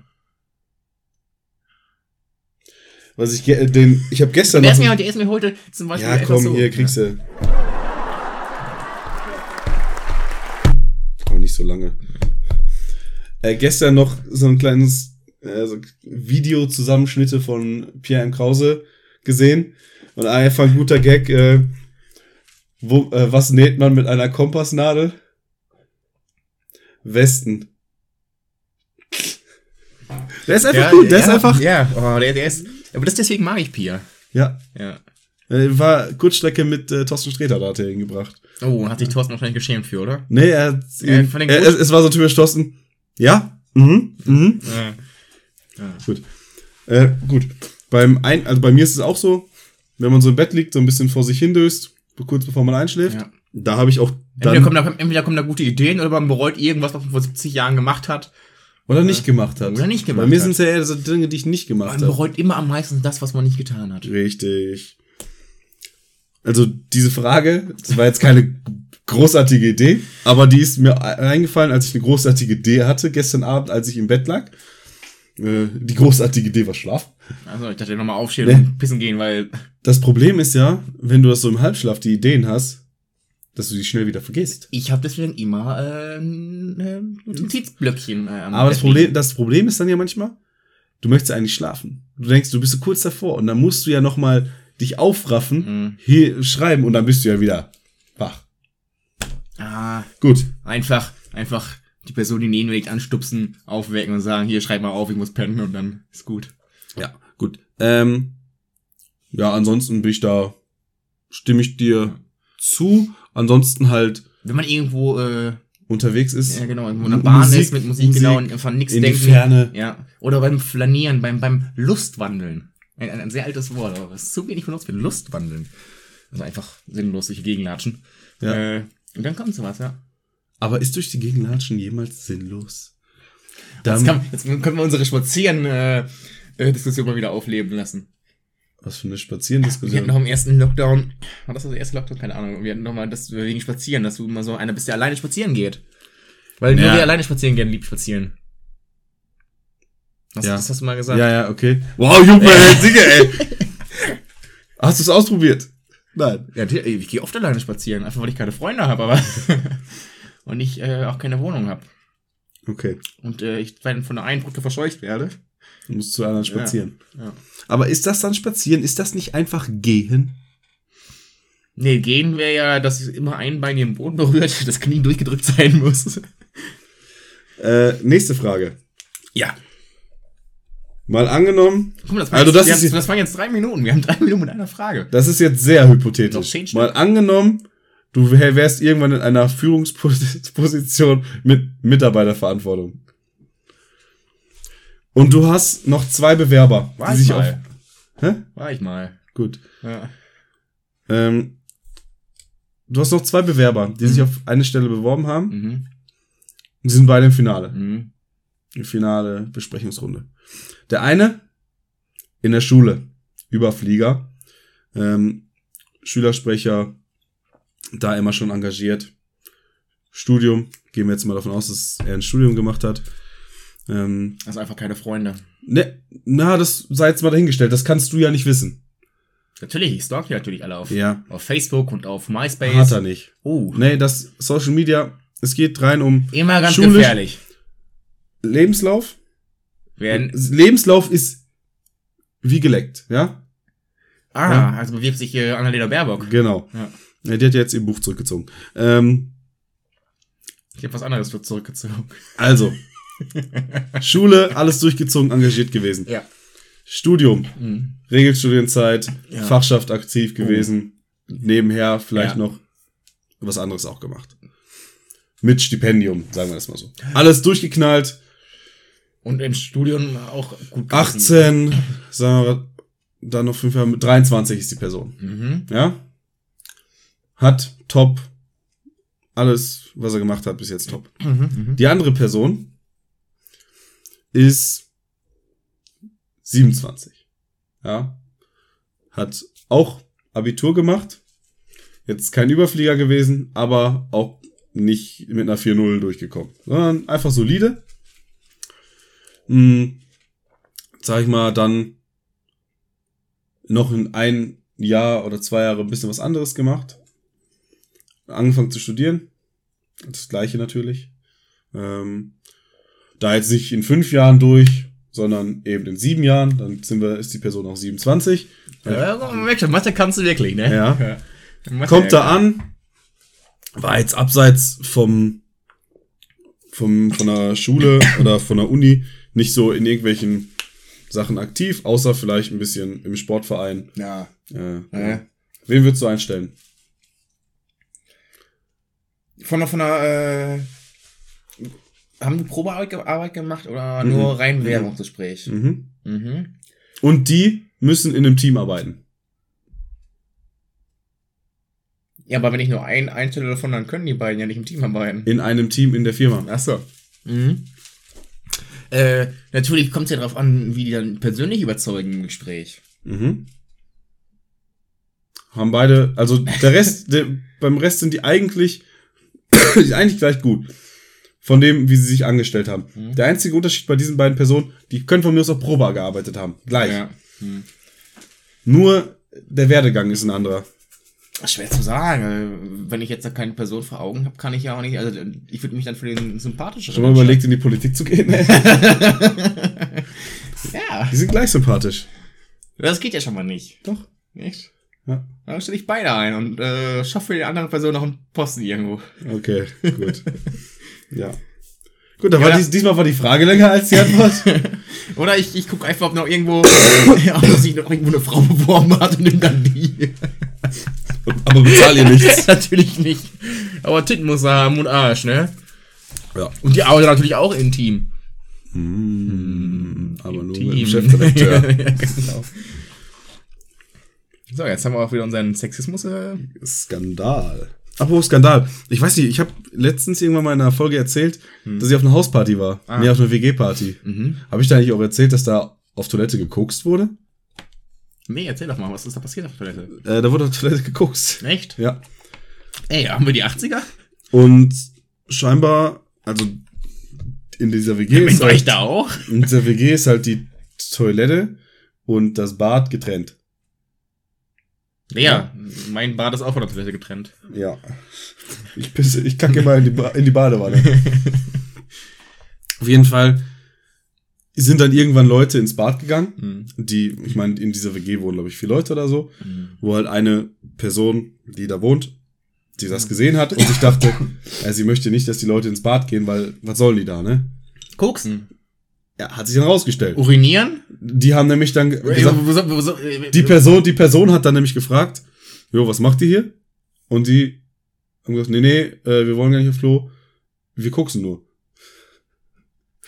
Was ich ge- den ich habe gestern Der noch ist, mir, der ist mir heute zum Beispiel. Ja, komm, so, hier kriegst du. Aber nicht so lange. Äh, gestern noch so ein kleines äh, so Video-Zusammenschnitte von Pierre M. Krause gesehen. Und einfach ein guter Gag. Äh, wo, äh, was näht man mit einer Kompassnadel? Westen. Der ist einfach Ja, gut, der ja, ist einfach. Ja, oh, der, der ist. Aber das deswegen mag ich Pia. Ja, Ja. Äh, war Kurzstrecke mit äh, Thorsten Sträter, da hat er ihn gebracht. Oh, hat sich Thorsten wahrscheinlich geschämt für, oder? Nee, er hat Äh, ihn, von den er, es, es war so typisch Thorsten. Ja? Mhm. Mhm. Ja. Gut. Äh, gut. Beim ein, also bei mir ist es auch so, wenn man so im Bett liegt, so ein bisschen vor sich hindöst, kurz bevor man einschläft. Ja. Da habe ich auch Entweder dann kommen, da, entweder kommen da gute Ideen oder man bereut irgendwas, was man vor 70 Jahren gemacht hat. oder nicht gemacht hat. Oder nicht gemacht Bei mir sind es ja eher so Dinge, die ich nicht gemacht Man habe. bereut immer am meisten das, was man nicht getan hat. Richtig. Also diese Frage, das war jetzt keine großartige Idee, aber die ist mir eingefallen, als ich eine großartige Idee hatte gestern Abend, als ich im Bett lag. Äh, Die großartige Idee war Schlaf. Also ich dachte nochmal aufstehen Nee. und pissen gehen, weil Das Problem ist ja, wenn du das so im Halbschlaf die Ideen hast, dass du die schnell wieder vergisst. ich habe deswegen immer äh, ein äh, Notizblöckchen. Äh, Aber das Problem, das Problem ist dann ja manchmal, du möchtest eigentlich schlafen. Du denkst, du bist so kurz davor und dann musst du ja noch mal dich aufraffen, Mhm. hier schreiben und dann bist du ja wieder wach. Ah, Gut. einfach, einfach die Person, die neben mir liegt, anstupsen, aufwecken und sagen, hier, schreib mal auf, ich muss pennen und dann ist gut. Ja, gut. Ähm, ja, ansonsten bin ich da, stimme ich dir zu. Ansonsten halt Wenn man irgendwo, äh, unterwegs ist. ja genau, irgendwo in der Bahn Musik- ist mit Musik, Musik genau, und einfach nichts in die denken. Ferne. Ja. Oder beim Flanieren, beim, beim Lustwandeln. Ein, ein, ein sehr altes Wort, aber es ist zu wenig benutzt wird. Lustwandeln. Also einfach sinnlos durch die Gegend latschen. Ja. Äh, und dann kommt sowas, ja. Aber ist durch die Gegenlatschen jemals sinnlos? Jetzt, Dann, kann, jetzt können wir unsere Spazieren äh, äh, mal wieder aufleben lassen. was für eine Wir hatten Spazierendiskussion. noch im ersten Lockdown, war das das erste Lockdown? Keine Ahnung. Wir hatten noch mal das wegen Spazieren, dass du immer so einer bist, der alleine spazieren geht. Weil nur Ja. wer alleine spazieren gehen, liebt spazieren. Was, Ja. das hast du mal gesagt? Ja, ja, okay. Wow, Junge, ey, Digga, ey. Hast du es ausprobiert? Nein. Ja, ich gehe oft alleine spazieren, einfach weil ich keine Freunde habe, aber [laughs] und ich äh, auch keine Wohnung habe. Okay. Und äh, ich dann von der einen Brücke verscheucht werde. Du musst zu anderen spazieren. Ja. Aber ist das dann spazieren? Ist das nicht einfach gehen? Nee, gehen wäre ja, dass immer ein Bein den Boden berührt, [laughs] das Knie durchgedrückt sein muss. [laughs] Äh, nächste Frage. Ja. Mal angenommen, Guck mal, das, Also jetzt, das jetzt- das waren jetzt drei Minuten. Wir haben drei Minuten mit einer Frage. das ist jetzt sehr hypothetisch. Mal angenommen, du wär- wärst irgendwann in einer Führungsposition mit Mitarbeiterverantwortung. Und du hast noch zwei Bewerber, War die ich sich mal. auf. Hä? War ich mal. Gut. Ja. Ähm, du hast noch zwei Bewerber, die sich auf eine Stelle beworben haben. Mhm. Die sind beide im Finale. Mhm. Die finale Besprechungsrunde. Der eine in der Schule, Überflieger, ähm, Schülersprecher, da immer schon engagiert. Studium, gehen wir jetzt mal davon aus, dass er ein Studium gemacht hat. Ähm, Also einfach keine Freunde. ne, na, das sei jetzt mal dahingestellt, das kannst du ja nicht wissen. Natürlich, ich stalk die natürlich alle auf. Ja. Auf Facebook und auf MySpace. Hat er nicht. Oh. Nee, das Social Media, es geht rein um Immer ganz Schulisch- gefährlich. Lebenslauf. Werden, Lebenslauf ist wie geleckt, ja? ah, Ja. also bewirbt sich äh, Annalena Baerbock. Genau. Ja. Ja, die hat ja jetzt ihr Buch zurückgezogen. Ähm, Ich habe was anderes für zurückgezogen. also, [laughs] Schule, alles durchgezogen, engagiert gewesen. Ja. Studium, Mhm. Regelstudienzeit, Ja. Fachschaft aktiv gewesen, nebenher vielleicht Ja. noch was anderes auch gemacht. Mit Stipendium, sagen wir das mal so. Alles durchgeknallt, Und im Studium auch gut gewesen. 18, sagen wir, dann noch fünf Jahre, 23 ist die Person. Mhm. Ja? Hat top, alles, was er gemacht hat, bis jetzt top. Mhm. Die andere Person ist 27. Ja. Hat auch Abitur gemacht. Jetzt kein Überflieger gewesen, aber auch nicht mit einer 4-0 durchgekommen, sondern einfach solide. Hm, sag ich mal, dann noch in ein Jahr oder zwei Jahre ein bisschen was anderes gemacht. Angefangen zu studieren. Das gleiche natürlich. Ähm, da jetzt nicht in fünf Jahren durch, sondern eben in sieben Jahren, dann sind wir, ist die Person auch 27. Ja, merk schon, Mathe kannst du wirklich, ne? Ja. Mathe, Kommt da an, war jetzt abseits vom, vom, von der Schule oder von der Uni nicht so in irgendwelchen Sachen aktiv, außer vielleicht ein bisschen im Sportverein. Ja. Äh, Äh. Wen würdest du einstellen? Von der, von der, äh, haben die Probearbeit ge- Arbeit gemacht oder nur Mhm. rein Mhm. Werbungsgespräch? Mhm. Mhm. Und die müssen in einem Team arbeiten. Ja, aber wenn ich nur einen einstelle davon, dann können die beiden ja nicht im Team arbeiten. In einem Team in der Firma. Ach so. Mhm. Äh, natürlich kommt es ja darauf an, wie die dann persönlich überzeugen im Gespräch. Mhm. Haben beide, also der Rest, [laughs] der, beim Rest sind die eigentlich, [laughs] sind eigentlich gleich gut. Von dem, wie sie sich angestellt haben. Mhm. Der einzige Unterschied bei diesen beiden Personen, die können von mir aus auf Probe gearbeitet haben. Gleich. Ja. Mhm. Nur der Werdegang ist ein anderer. Schwer zu sagen. Wenn ich jetzt da keine Person vor Augen habe, kann ich ja auch nicht. Also ich würde mich dann für den sympathischen. Schon mal überlegt, in die Politik zu gehen? [laughs] ja, Die sind gleich sympathisch. das geht ja schon mal nicht. Doch. Echt? Ja. Dann stelle ich beide ein und äh, schaffe für die andere Person noch einen Posten irgendwo. Okay, [laughs] gut. ja. Gut, dann Ja. war dies, diesmal war die Frage länger als die Antwort. [laughs] Oder ich, ich gucke einfach, ob noch irgendwo, [laughs] ob sich noch irgendwo eine Frau beworben hat und nimm dann die. Aber bezahl ihr nichts. natürlich nicht. Aber Titten muss er haben und Arsch, ne? Ja. Und die arbeitet natürlich auch intim. Mm, aber nur Intim. mit dem Chefredakteur. ja, genau. So, jetzt haben wir auch wieder unseren Sexismus. Äh, Skandal. Apropos Skandal. Ich weiß nicht, ich habe letztens irgendwann mal in einer Folge erzählt, dass ich auf einer Hausparty war. Ah. Nee, auf einer WG-Party. mhm. Habe ich da eigentlich auch erzählt, dass da auf Toilette gekokst wurde? Nee, erzähl doch mal, was ist da passiert auf der Toilette? Äh, da wurde auf Toilette gekokst. Echt? Ja. Ey, haben wir die 80er? Und scheinbar, also in dieser WG Mit ist halt, da auch? in dieser WG ist halt die Toilette und das Bad getrennt. Ja, mein Bad ist auch von der Toilette getrennt. Ja. Ich pisse, ich kacke immer in die, ba in die Badewanne. [laughs] Auf jeden Fall sind dann irgendwann Leute ins Bad gegangen, Mhm. die, ich meine, in dieser WG wohnen, glaube ich, vier Leute oder so, wo halt eine Person, die da wohnt, die das gesehen hat und sich dachte, ja, [laughs] sie möchte nicht, dass die Leute ins Bad gehen, weil, was sollen die da, ne? Koksen. Ja, hat sich dann rausgestellt. Urinieren? Die haben nämlich dann ge- gesagt, die Person, die Person hat dann nämlich gefragt, jo, was macht ihr hier? Und die haben gesagt, nee, nee, äh, wir wollen gar nicht auf Klo, wir gucken nur.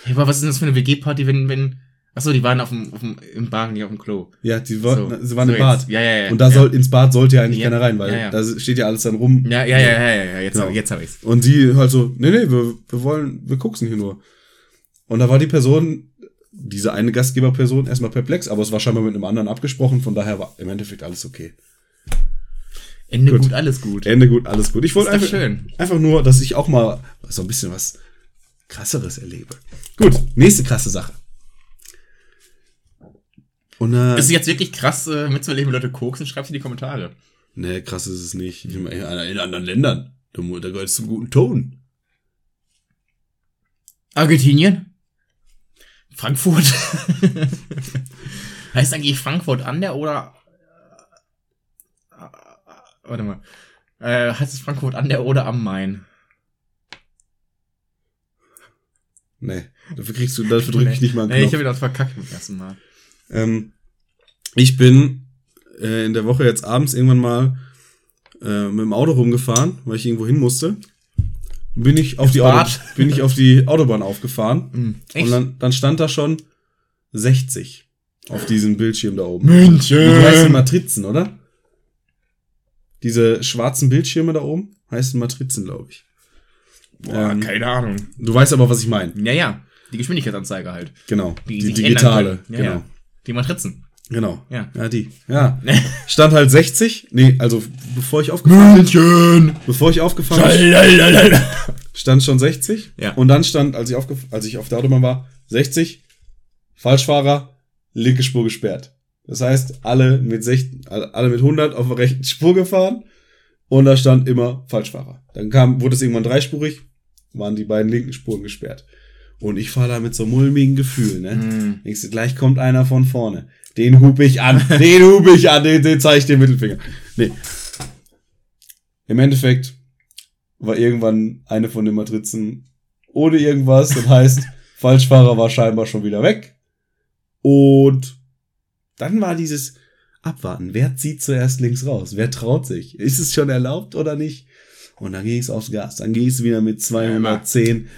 Ja, aber was ist denn das für eine WG-Party, wenn, wenn. Achso, die waren auf dem, auf dem, im Bar, nicht auf dem Klo. Ja, die war, So. sie waren So im Bad. jetzt. Ja, ja, ja. Und da ja. soll, ins Bad sollte ja eigentlich Ja. keiner rein, weil Ja, ja. da steht ja alles dann rum. Ja, ja, ja, ja, ja, ja. Jetzt, Genau. hab, jetzt hab ich's. Und die halt so, nee, nee, wir, wir wollen, wir gucken hier nur. Und da war die Person, diese eine Gastgeberperson, erstmal perplex, aber es war scheinbar mit einem anderen abgesprochen, von daher war im Endeffekt alles okay. Ende Gut. gut, alles gut. Ende gut, alles gut. Ich wollte einfach, schön. einfach nur, dass ich auch mal so ein bisschen was krasseres erlebe. Gut, nächste krasse Sache. Und äh, Ist es jetzt wirklich krass, äh, mitzuleben, wie Leute koksen? Schreib's in die Kommentare. nee, krass ist es nicht. In, in anderen Ländern, da gehört es zum guten Ton. Argentinien? Frankfurt? [laughs] heißt eigentlich Frankfurt an der oder. äh, Warte mal. Äh, heißt es Frankfurt an der oder am Main? Nee, dafür kriegst du, dafür drücke ich nicht mal einen Nee, ich Knopf. habe das verkackt beim ersten Mal. Ähm, ich bin äh, in der Woche jetzt abends irgendwann mal äh, mit dem Auto rumgefahren, weil ich irgendwo hin musste. Bin ich auf die Auto, [laughs] bin ich auf die Autobahn aufgefahren Mhm. und dann, dann stand da schon 60 auf diesem Bildschirm da oben. München! Die heißen Matrizen, oder? Diese schwarzen Bildschirme da oben heißen Matrizen, glaube ich. Boah, Ähm, keine Ahnung. Du weißt aber, was ich meine. Ja, ja. Die Geschwindigkeitsanzeige halt. Genau. Die, Die, digitale. Ja, genau. ja. Die Matrizen. Genau. Ja. Ja, die. Ja. [laughs] Stand halt 60. Nee, also bevor ich aufgefahren bin, München! bevor ich aufgefahren bin, stand schon 60. Ja. Und dann stand, als ich, aufgef als ich auf der Autobahn war, 60, Falschfahrer, linke Spur gesperrt. Das heißt, alle mit 60, alle mit 100 auf der rechten Spur gefahren und da stand immer Falschfahrer. Dann kam, wurde es irgendwann dreispurig, waren die beiden linken Spuren gesperrt. Und ich fahre da mit so mulmigen Gefühlen, ne? Mhm. Denkst du, gleich kommt einer von vorne. Den hupe ich an, den hupe ich an, den, den zeige ich den Mittelfinger. Nee. Im Endeffekt war irgendwann eine von den Matrizen ohne irgendwas. Das heißt, [laughs] Falschfahrer war scheinbar schon wieder weg. Und dann war dieses abwarten. Wer zieht zuerst links raus? Wer traut sich? Ist es schon erlaubt oder nicht? Und dann ging es aufs Gas. Dann ging es wieder mit 210.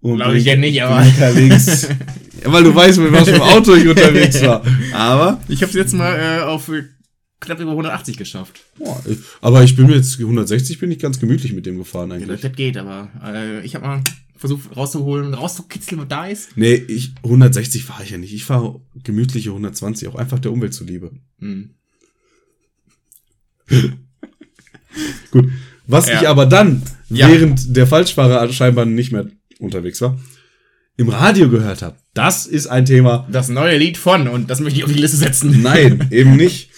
Und Glaub ich ja nicht, aber- [laughs] links. ja, weil du weißt, mit was für einem Auto ich unterwegs war. Aber, Ich habe es jetzt mal äh, auf knapp über 180 geschafft. boah, aber ich bin jetzt 160 bin ich ganz gemütlich mit dem gefahren Ja, das, eigentlich. das geht, aber äh, ich habe mal versucht rauszuholen, rauszukitzeln, was da ist. Nee, ich 160 fahre ich ja nicht. Ich fahre gemütliche 120, auch einfach der Umwelt zuliebe. Hm. [laughs] Gut. Was Ja. ich aber dann, Ja. während der Falschfahrer scheinbar nicht mehr unterwegs war, im Radio gehört habe. Das ist ein Thema. Das neue Lied von, und das möchte ich auf die Liste setzen. Nein, eben nicht.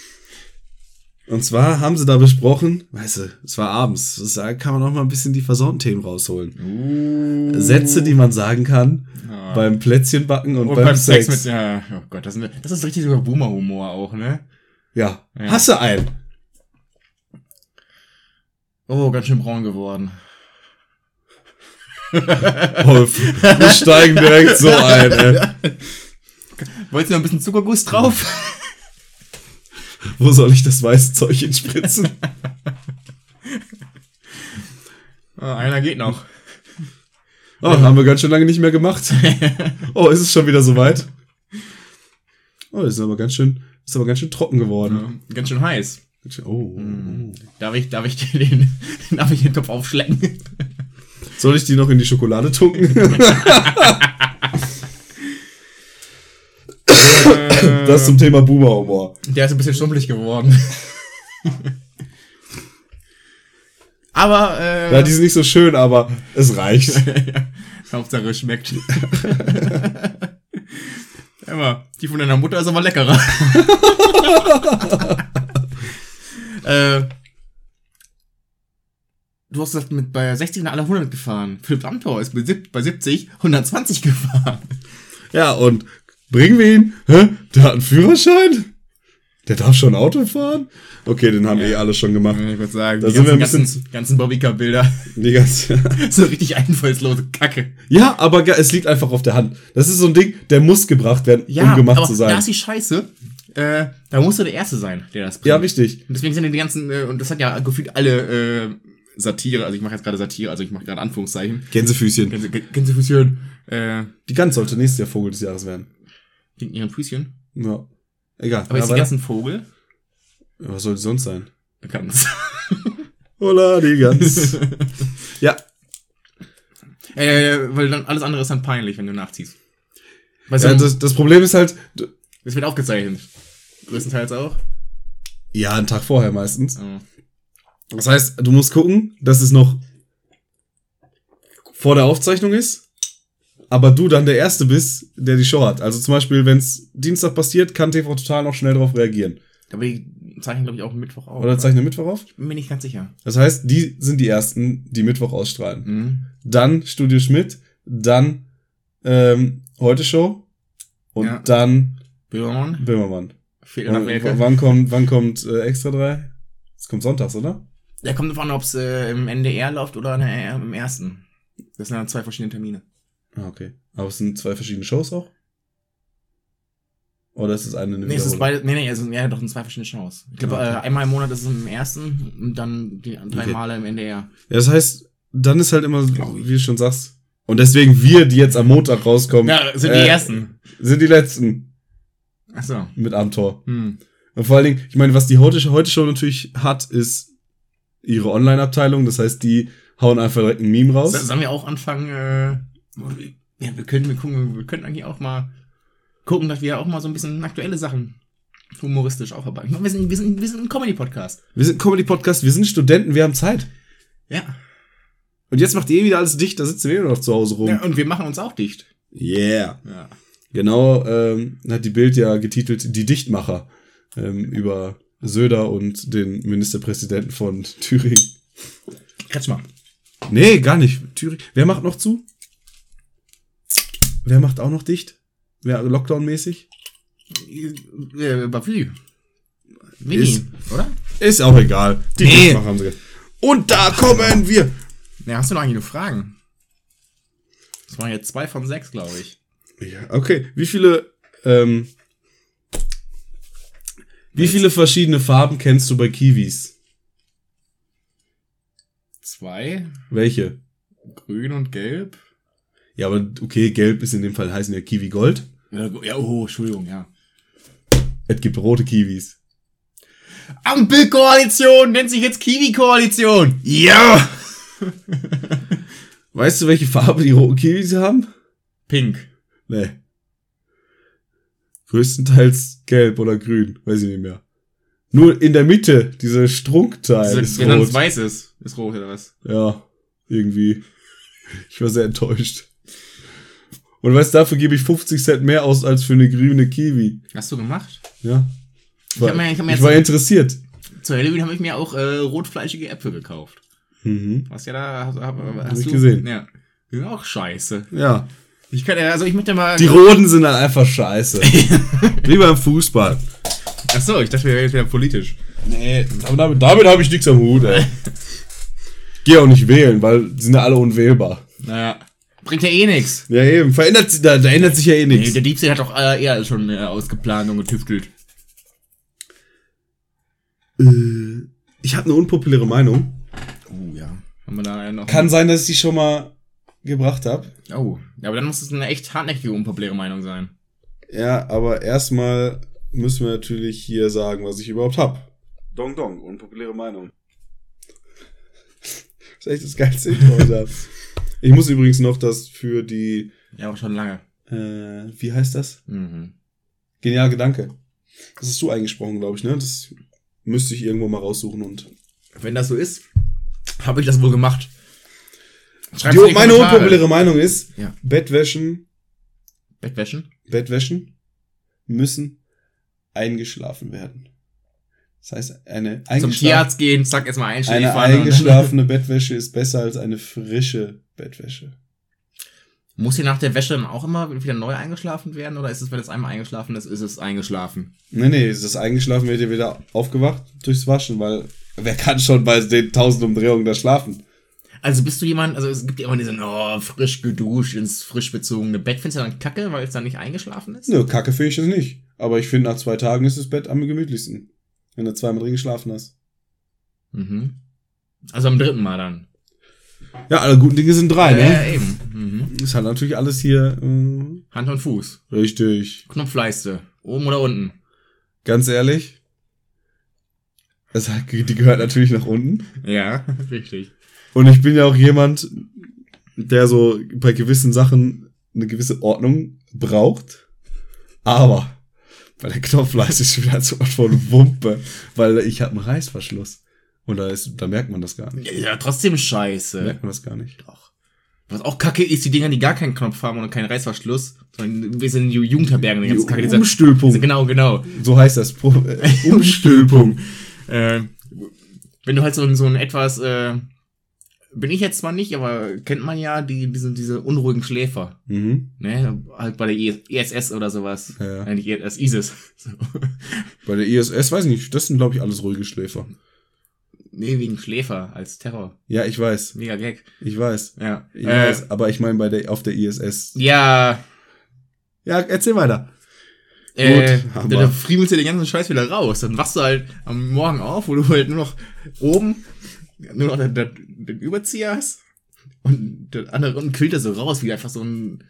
Und zwar haben sie da besprochen, weißt du, es war abends, da kann man auch mal ein bisschen die versorten Themen rausholen. Sätze, die man sagen kann Ah. beim Plätzchenbacken und, Und beim, Sex. mit, ja, oh Gott, das, ist- das ist richtig über Boomer-Humor auch, ne? ja. Ja. hasse einen. Oh, ganz schön braun geworden. [laughs] Oh, wir steigen direkt so ein, ey. [laughs] Wolltest du noch ein bisschen Zuckerguss drauf? [laughs] Wo soll ich das weiße Zeug hinspritzen? [laughs] Ah, einer geht noch. Oh, haben wir ganz schön lange nicht mehr gemacht. [laughs] Oh, ist es schon wieder soweit? Oh, ist aber ganz schön, ist aber ganz schön trocken geworden. Ganz schön heiß. Oh. Darf ich, darf ich den, [laughs] darf ich den Topf aufschlecken? Soll ich die noch in die Schokolade tunken? Das zum Thema Boomer-Humor. Der ist ein bisschen schrumpelig geworden. [laughs] Aber, äh, Ja, die sind nicht so schön, aber es reicht. [laughs] Hauptsache es schmeckt. [laughs] Emma, die von deiner Mutter ist aber leckerer. äh, du hast gesagt, mit bei 60 sind alle 100 gefahren. Philipp Amthor ist bei 70 120 gefahren. Ja, und bringen wir ihn? Hä? Der hat einen Führerschein? Der darf schon Auto fahren? Okay, den haben eh alle schon gemacht. Ich würde sagen, Da die sind wir ganzen, ein bisschen ganzen, ganzen Bobbycar-Bilder. Die ganze [laughs] so richtig einfallslose Kacke. ja, aber es liegt einfach auf der Hand. Das ist so ein Ding, der muss gebracht werden, um gemacht aber zu sein. da ist die Scheiße. Äh, da musst du der Erste sein, der das bringt. Ja, richtig. Und deswegen sind ja die ganzen, äh, und das hat ja gefühlt alle äh, Satire, also ich mache jetzt gerade Satire, also ich mache gerade Anführungszeichen. Gänsefüßchen. Gänse, Gänsefüßchen, äh, Die Gans sollte nächstes Jahr Vogel des Jahres werden. Wegen ihren Füßchen. Ja. Egal. Aber ist die ein Vogel? Was soll die sonst sein? Gans. [laughs] Hola, die Gans. [laughs] ja, äh, weil dann alles andere ist dann peinlich, wenn du nachziehst. Weißt ja du, das, das Problem ist halt, das wird aufgezeichnet. Größtenteils auch. ja, einen Tag vorher meistens. Oh. Das heißt, du musst gucken, dass es noch vor der Aufzeichnung ist, aber du dann der Erste bist, der die Show hat. Also zum Beispiel, wenn es Dienstag passiert, kann TV Total noch schnell darauf reagieren. Aber die zeichnen, glaube ich, auch Mittwoch auf. Oder zeichnen Mittwoch auf? Bin mir nicht ganz sicher. Das heißt, die sind die Ersten, die Mittwoch ausstrahlen. Mhm. Dann Studio Schmidt, dann ähm, Heute Show und Ja. dann Böhmermann. Böhmermann. Fehlt nach Und Werke. w- wann kommt, wann kommt äh, Extra 3? Es kommt sonntags, oder? Der kommt davon, ob es äh, im NDR läuft oder im ersten. Das sind dann zwei verschiedene Termine. Ah, okay. Aber es sind zwei verschiedene Shows auch? Oder ist es eine, eine Nee, es ist beide, nee, nee, also, ja, doch, sind zwei verschiedene Shows. Ich glaube, Ah, okay. äh, einmal im Monat ist es im ersten und dann die drei Okay. Male im NDR. Ja, das heißt, dann ist halt immer, wie du schon sagst. Und deswegen wir, die jetzt am Montag rauskommen, Ja, sind äh, die ersten. sind die letzten Ach so. mit Amtor. Hm. Und vor allen Dingen, ich meine, was die heute, heute Show natürlich hat, ist ihre Online-Abteilung. Das heißt, die hauen einfach direkt ein Meme raus. So- Sollen wir auch anfangen, äh, ja, wir können, wir gucken, wir können eigentlich auch mal gucken, dass wir auch mal so ein bisschen aktuelle Sachen humoristisch aufarbeiten. Wir sind, wir sind, wir sind ein Comedy-Podcast. Wir sind ein Comedy-Podcast, wir sind Studenten, wir haben Zeit. Ja. Und jetzt macht ihr wieder alles dicht, da sitzen wir wieder noch zu Hause rum. ja. Und wir machen uns auch dicht. Yeah. Ja. Genau, ähm, hat die Bild ja getitelt Die Dichtmacher ähm, über Söder und den Ministerpräsidenten von Thüringen. Kretschmer. Nee, gar nicht. Thüringen. Wer macht noch zu? Wer macht auch noch dicht? Wer Lockdown-mäßig? Äh, Bavü. Winnie, Ist- oder? Ist auch egal. Die Nee. Haben sie. Und da kommen wir. Ja, hast du noch eigentlich nur Fragen? Das waren jetzt zwei von sechs, glaube ich. Ja, okay. Wie viele, ähm, Wie viele verschiedene Farben kennst du bei Kiwis? Zwei, Welche? grün und gelb. Ja, aber okay, gelb ist in dem Fall heißen ja Kiwi Gold. Ja, oh, Entschuldigung, ja. Es gibt rote Kiwis. Ampelkoalition nennt sich jetzt Kiwi-Koalition. Ja! [laughs] weißt du, welche Farbe die roten Kiwis haben? Pink. Nee. Größtenteils gelb oder grün, weiß ich nicht mehr. Nur in der Mitte, dieser Strunkteil ist Wenn dann rot. weiß ist, ist rot oder was? Ja, irgendwie. Ich war sehr enttäuscht. Und weißt, dafür gebe ich 50 Cent mehr aus als für eine grüne Kiwi. Hast du gemacht? Ja. Ich war, hab mir- ich hab ich jetzt- war interessiert. Zu Halloween habe ich mir auch äh, rotfleischige Äpfel gekauft. Mhm. Was ja da hast, hab, hast ich du gesehen. Ja. Die sind auch scheiße. Ja. Ich kann, also ich möchte mal. Die Roten sind dann einfach scheiße. [laughs] Wie beim Fußball. Ach so, ich dachte, wir wären wieder politisch. Nee, aber damit, damit habe ich nichts am Hut, ey. [laughs] Geh auch nicht wählen, weil die sind ja alle unwählbar. Naja. Bringt ja eh nix. Ja, eben. Verändert, sich- da, da ändert sich ja eh Nee, nichts. der Diebstahl hat doch äh, eher schon äh, ausgeplant und getüftelt. Äh, ich habe eine unpopuläre Meinung. Oh ja. Haben wir da noch. Kann sein, dass ich die schon mal gebracht habe. Oh. Ja, aber dann muss es eine echt hartnäckige, unpopuläre Meinung sein. Ja, aber erstmal müssen wir natürlich hier sagen, was ich überhaupt hab. Dong Dong, unpopuläre Meinung. Das ist echt das geilste Intro. [laughs] Ich muss übrigens noch das für die, Ja, auch schon lange. äh, wie heißt das? Mhm. Genial Gedanke. Das hast du eingesprochen, glaube ich, ne? Das müsste ich irgendwo mal raussuchen und. Wenn das so ist, habe ich das wohl gemacht. Die, meine unpopuläre Meinung ist, Ja. Bettwäschen, Bettwäschen? Bettwäschen müssen eingeschlafen werden. Das heißt, eine Zum eingeschlafene, Tierarzt gehen, zack, erstmal eine einschläfern. eingeschlafene Bettwäsche ist besser als eine frische Bettwäsche. Muss hier nach der Wäsche dann auch immer wieder neu eingeschlafen werden? Oder ist es, wenn es einmal eingeschlafen ist, ist es eingeschlafen? Nee, nee, ist das eingeschlafen, wird ihr wieder aufgewacht durchs Waschen, weil wer kann schon bei den tausend Umdrehungen da schlafen? Also bist du jemand, also es gibt ja immer diesen, oh, frisch geduscht ins frisch bezogene Bett. Findest du dann kacke, weil es dann nicht eingeschlafen ist? Nö, kacke finde ich es nicht. Aber ich finde, nach zwei Tagen ist das Bett am gemütlichsten. Wenn du zweimal drin geschlafen hast. Mhm. Also am dritten Mal dann. Ja, alle guten Dinge sind drei, ne? Äh, eben. Mhm. Ist halt natürlich alles hier äh, Hand und Fuß. richtig. Knopfleiste. Oben oder unten. Ganz ehrlich. Hat, die gehört natürlich nach unten. Ja, [laughs] richtig. Und ich bin ja auch jemand, der so bei gewissen Sachen eine gewisse Ordnung braucht. Aber bei der Knopfleiste ist wieder so was von Wumpe, weil ich habe einen Reißverschluss. Und da, ist, da merkt man das gar nicht. Ja, trotzdem scheiße. Merkt man das gar nicht. Doch. Was auch kacke ist, die Dinger, die gar keinen Knopf haben und keinen Reißverschluss, sondern wir sind in Jugendherbergen, die ganze Kacke. Umstülpung. diese, genau, genau. So heißt das. Pro, äh, [laughs] Umstülpung. Äh, wenn du halt so, ein- so ein etwas, äh, bin ich jetzt zwar nicht, aber kennt man ja die, diese, diese unruhigen Schläfer. mhm. Ne? Halt bei der ISS oder sowas. Ja. Nicht ISS, ISIS. So. [laughs] Bei der ISS weiß ich nicht. Das sind, glaube ich, alles ruhige Schläfer. nee, wegen Schläfer als Terror. Ja, ich weiß. Mega Gag. Ich weiß. Ja. Ich äh, weiß. Aber ich meine bei der auf der ISS. Ja, Ja, erzähl weiter. Äh, aber- da, da friemelst du den ganzen Scheiß wieder raus. Dann wachst du halt am Morgen auf, wo du halt nur noch oben nur noch den, den, den Überzieher hast. Und der andere unten quillt er so raus, wie einfach so ein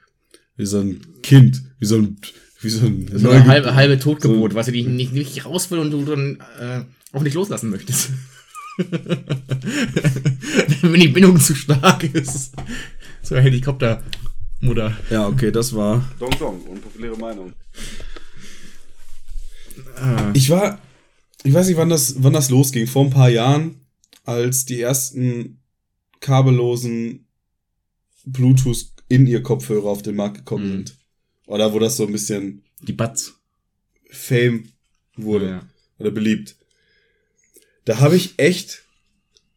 Wie so ein Kind. Wie so ein, wie so ein, so eine halbe, halbe Totgeburt, was du die nicht, nicht raus will und du dann äh, auch nicht loslassen möchtest. [laughs] Wenn die Bindung zu stark ist. So eine Helikoptermutter. Ja, okay, das war. Dong Dong, unpopuläre Meinung. Ah. Ich war, ich weiß nicht, wann das, wann das losging. Vor ein paar Jahren, als die ersten kabellosen Bluetooth in ihr Kopfhörer auf den Markt gekommen Mhm. sind. Oder wo das so ein bisschen Die Batz. Fame wurde. Ja. Oder beliebt. Da habe ich echt,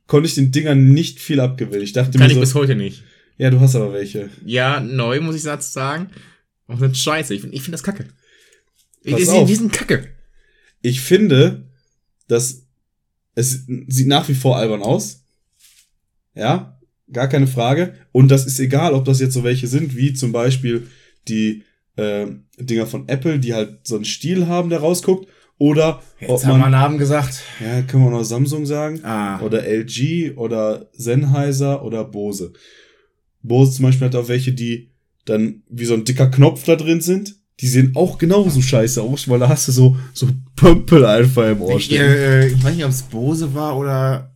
konnte ich den Dingern nicht viel abgewinnen. Ich dachte Kann ich mir bis so, heute nicht. ja, du hast aber welche. Ja, neu, muss ich dazu sagen. Und sind scheiße. Ich finde ich find das kacke. Ich, Pass die, auf. die sind kacke. Ich finde, dass es sieht nach wie vor albern aus. Ja, gar keine Frage. Und das ist egal, ob das jetzt so welche sind, wie zum Beispiel die äh, Dinger von Apple, die halt so einen Stiel haben, der rausguckt. Oder Jetzt ob haben wir man, Namen gesagt. ja, können wir noch Samsung sagen? Ah. Oder LG oder Sennheiser oder Bose. Bose zum Beispiel hat auch welche, die dann wie so ein dicker Knopf da drin sind. Die sehen auch genauso scheiße aus, weil da hast du so, so Pömpel einfach im Ohr Ich, stehen. äh, ich weiß nicht, ob es Bose war oder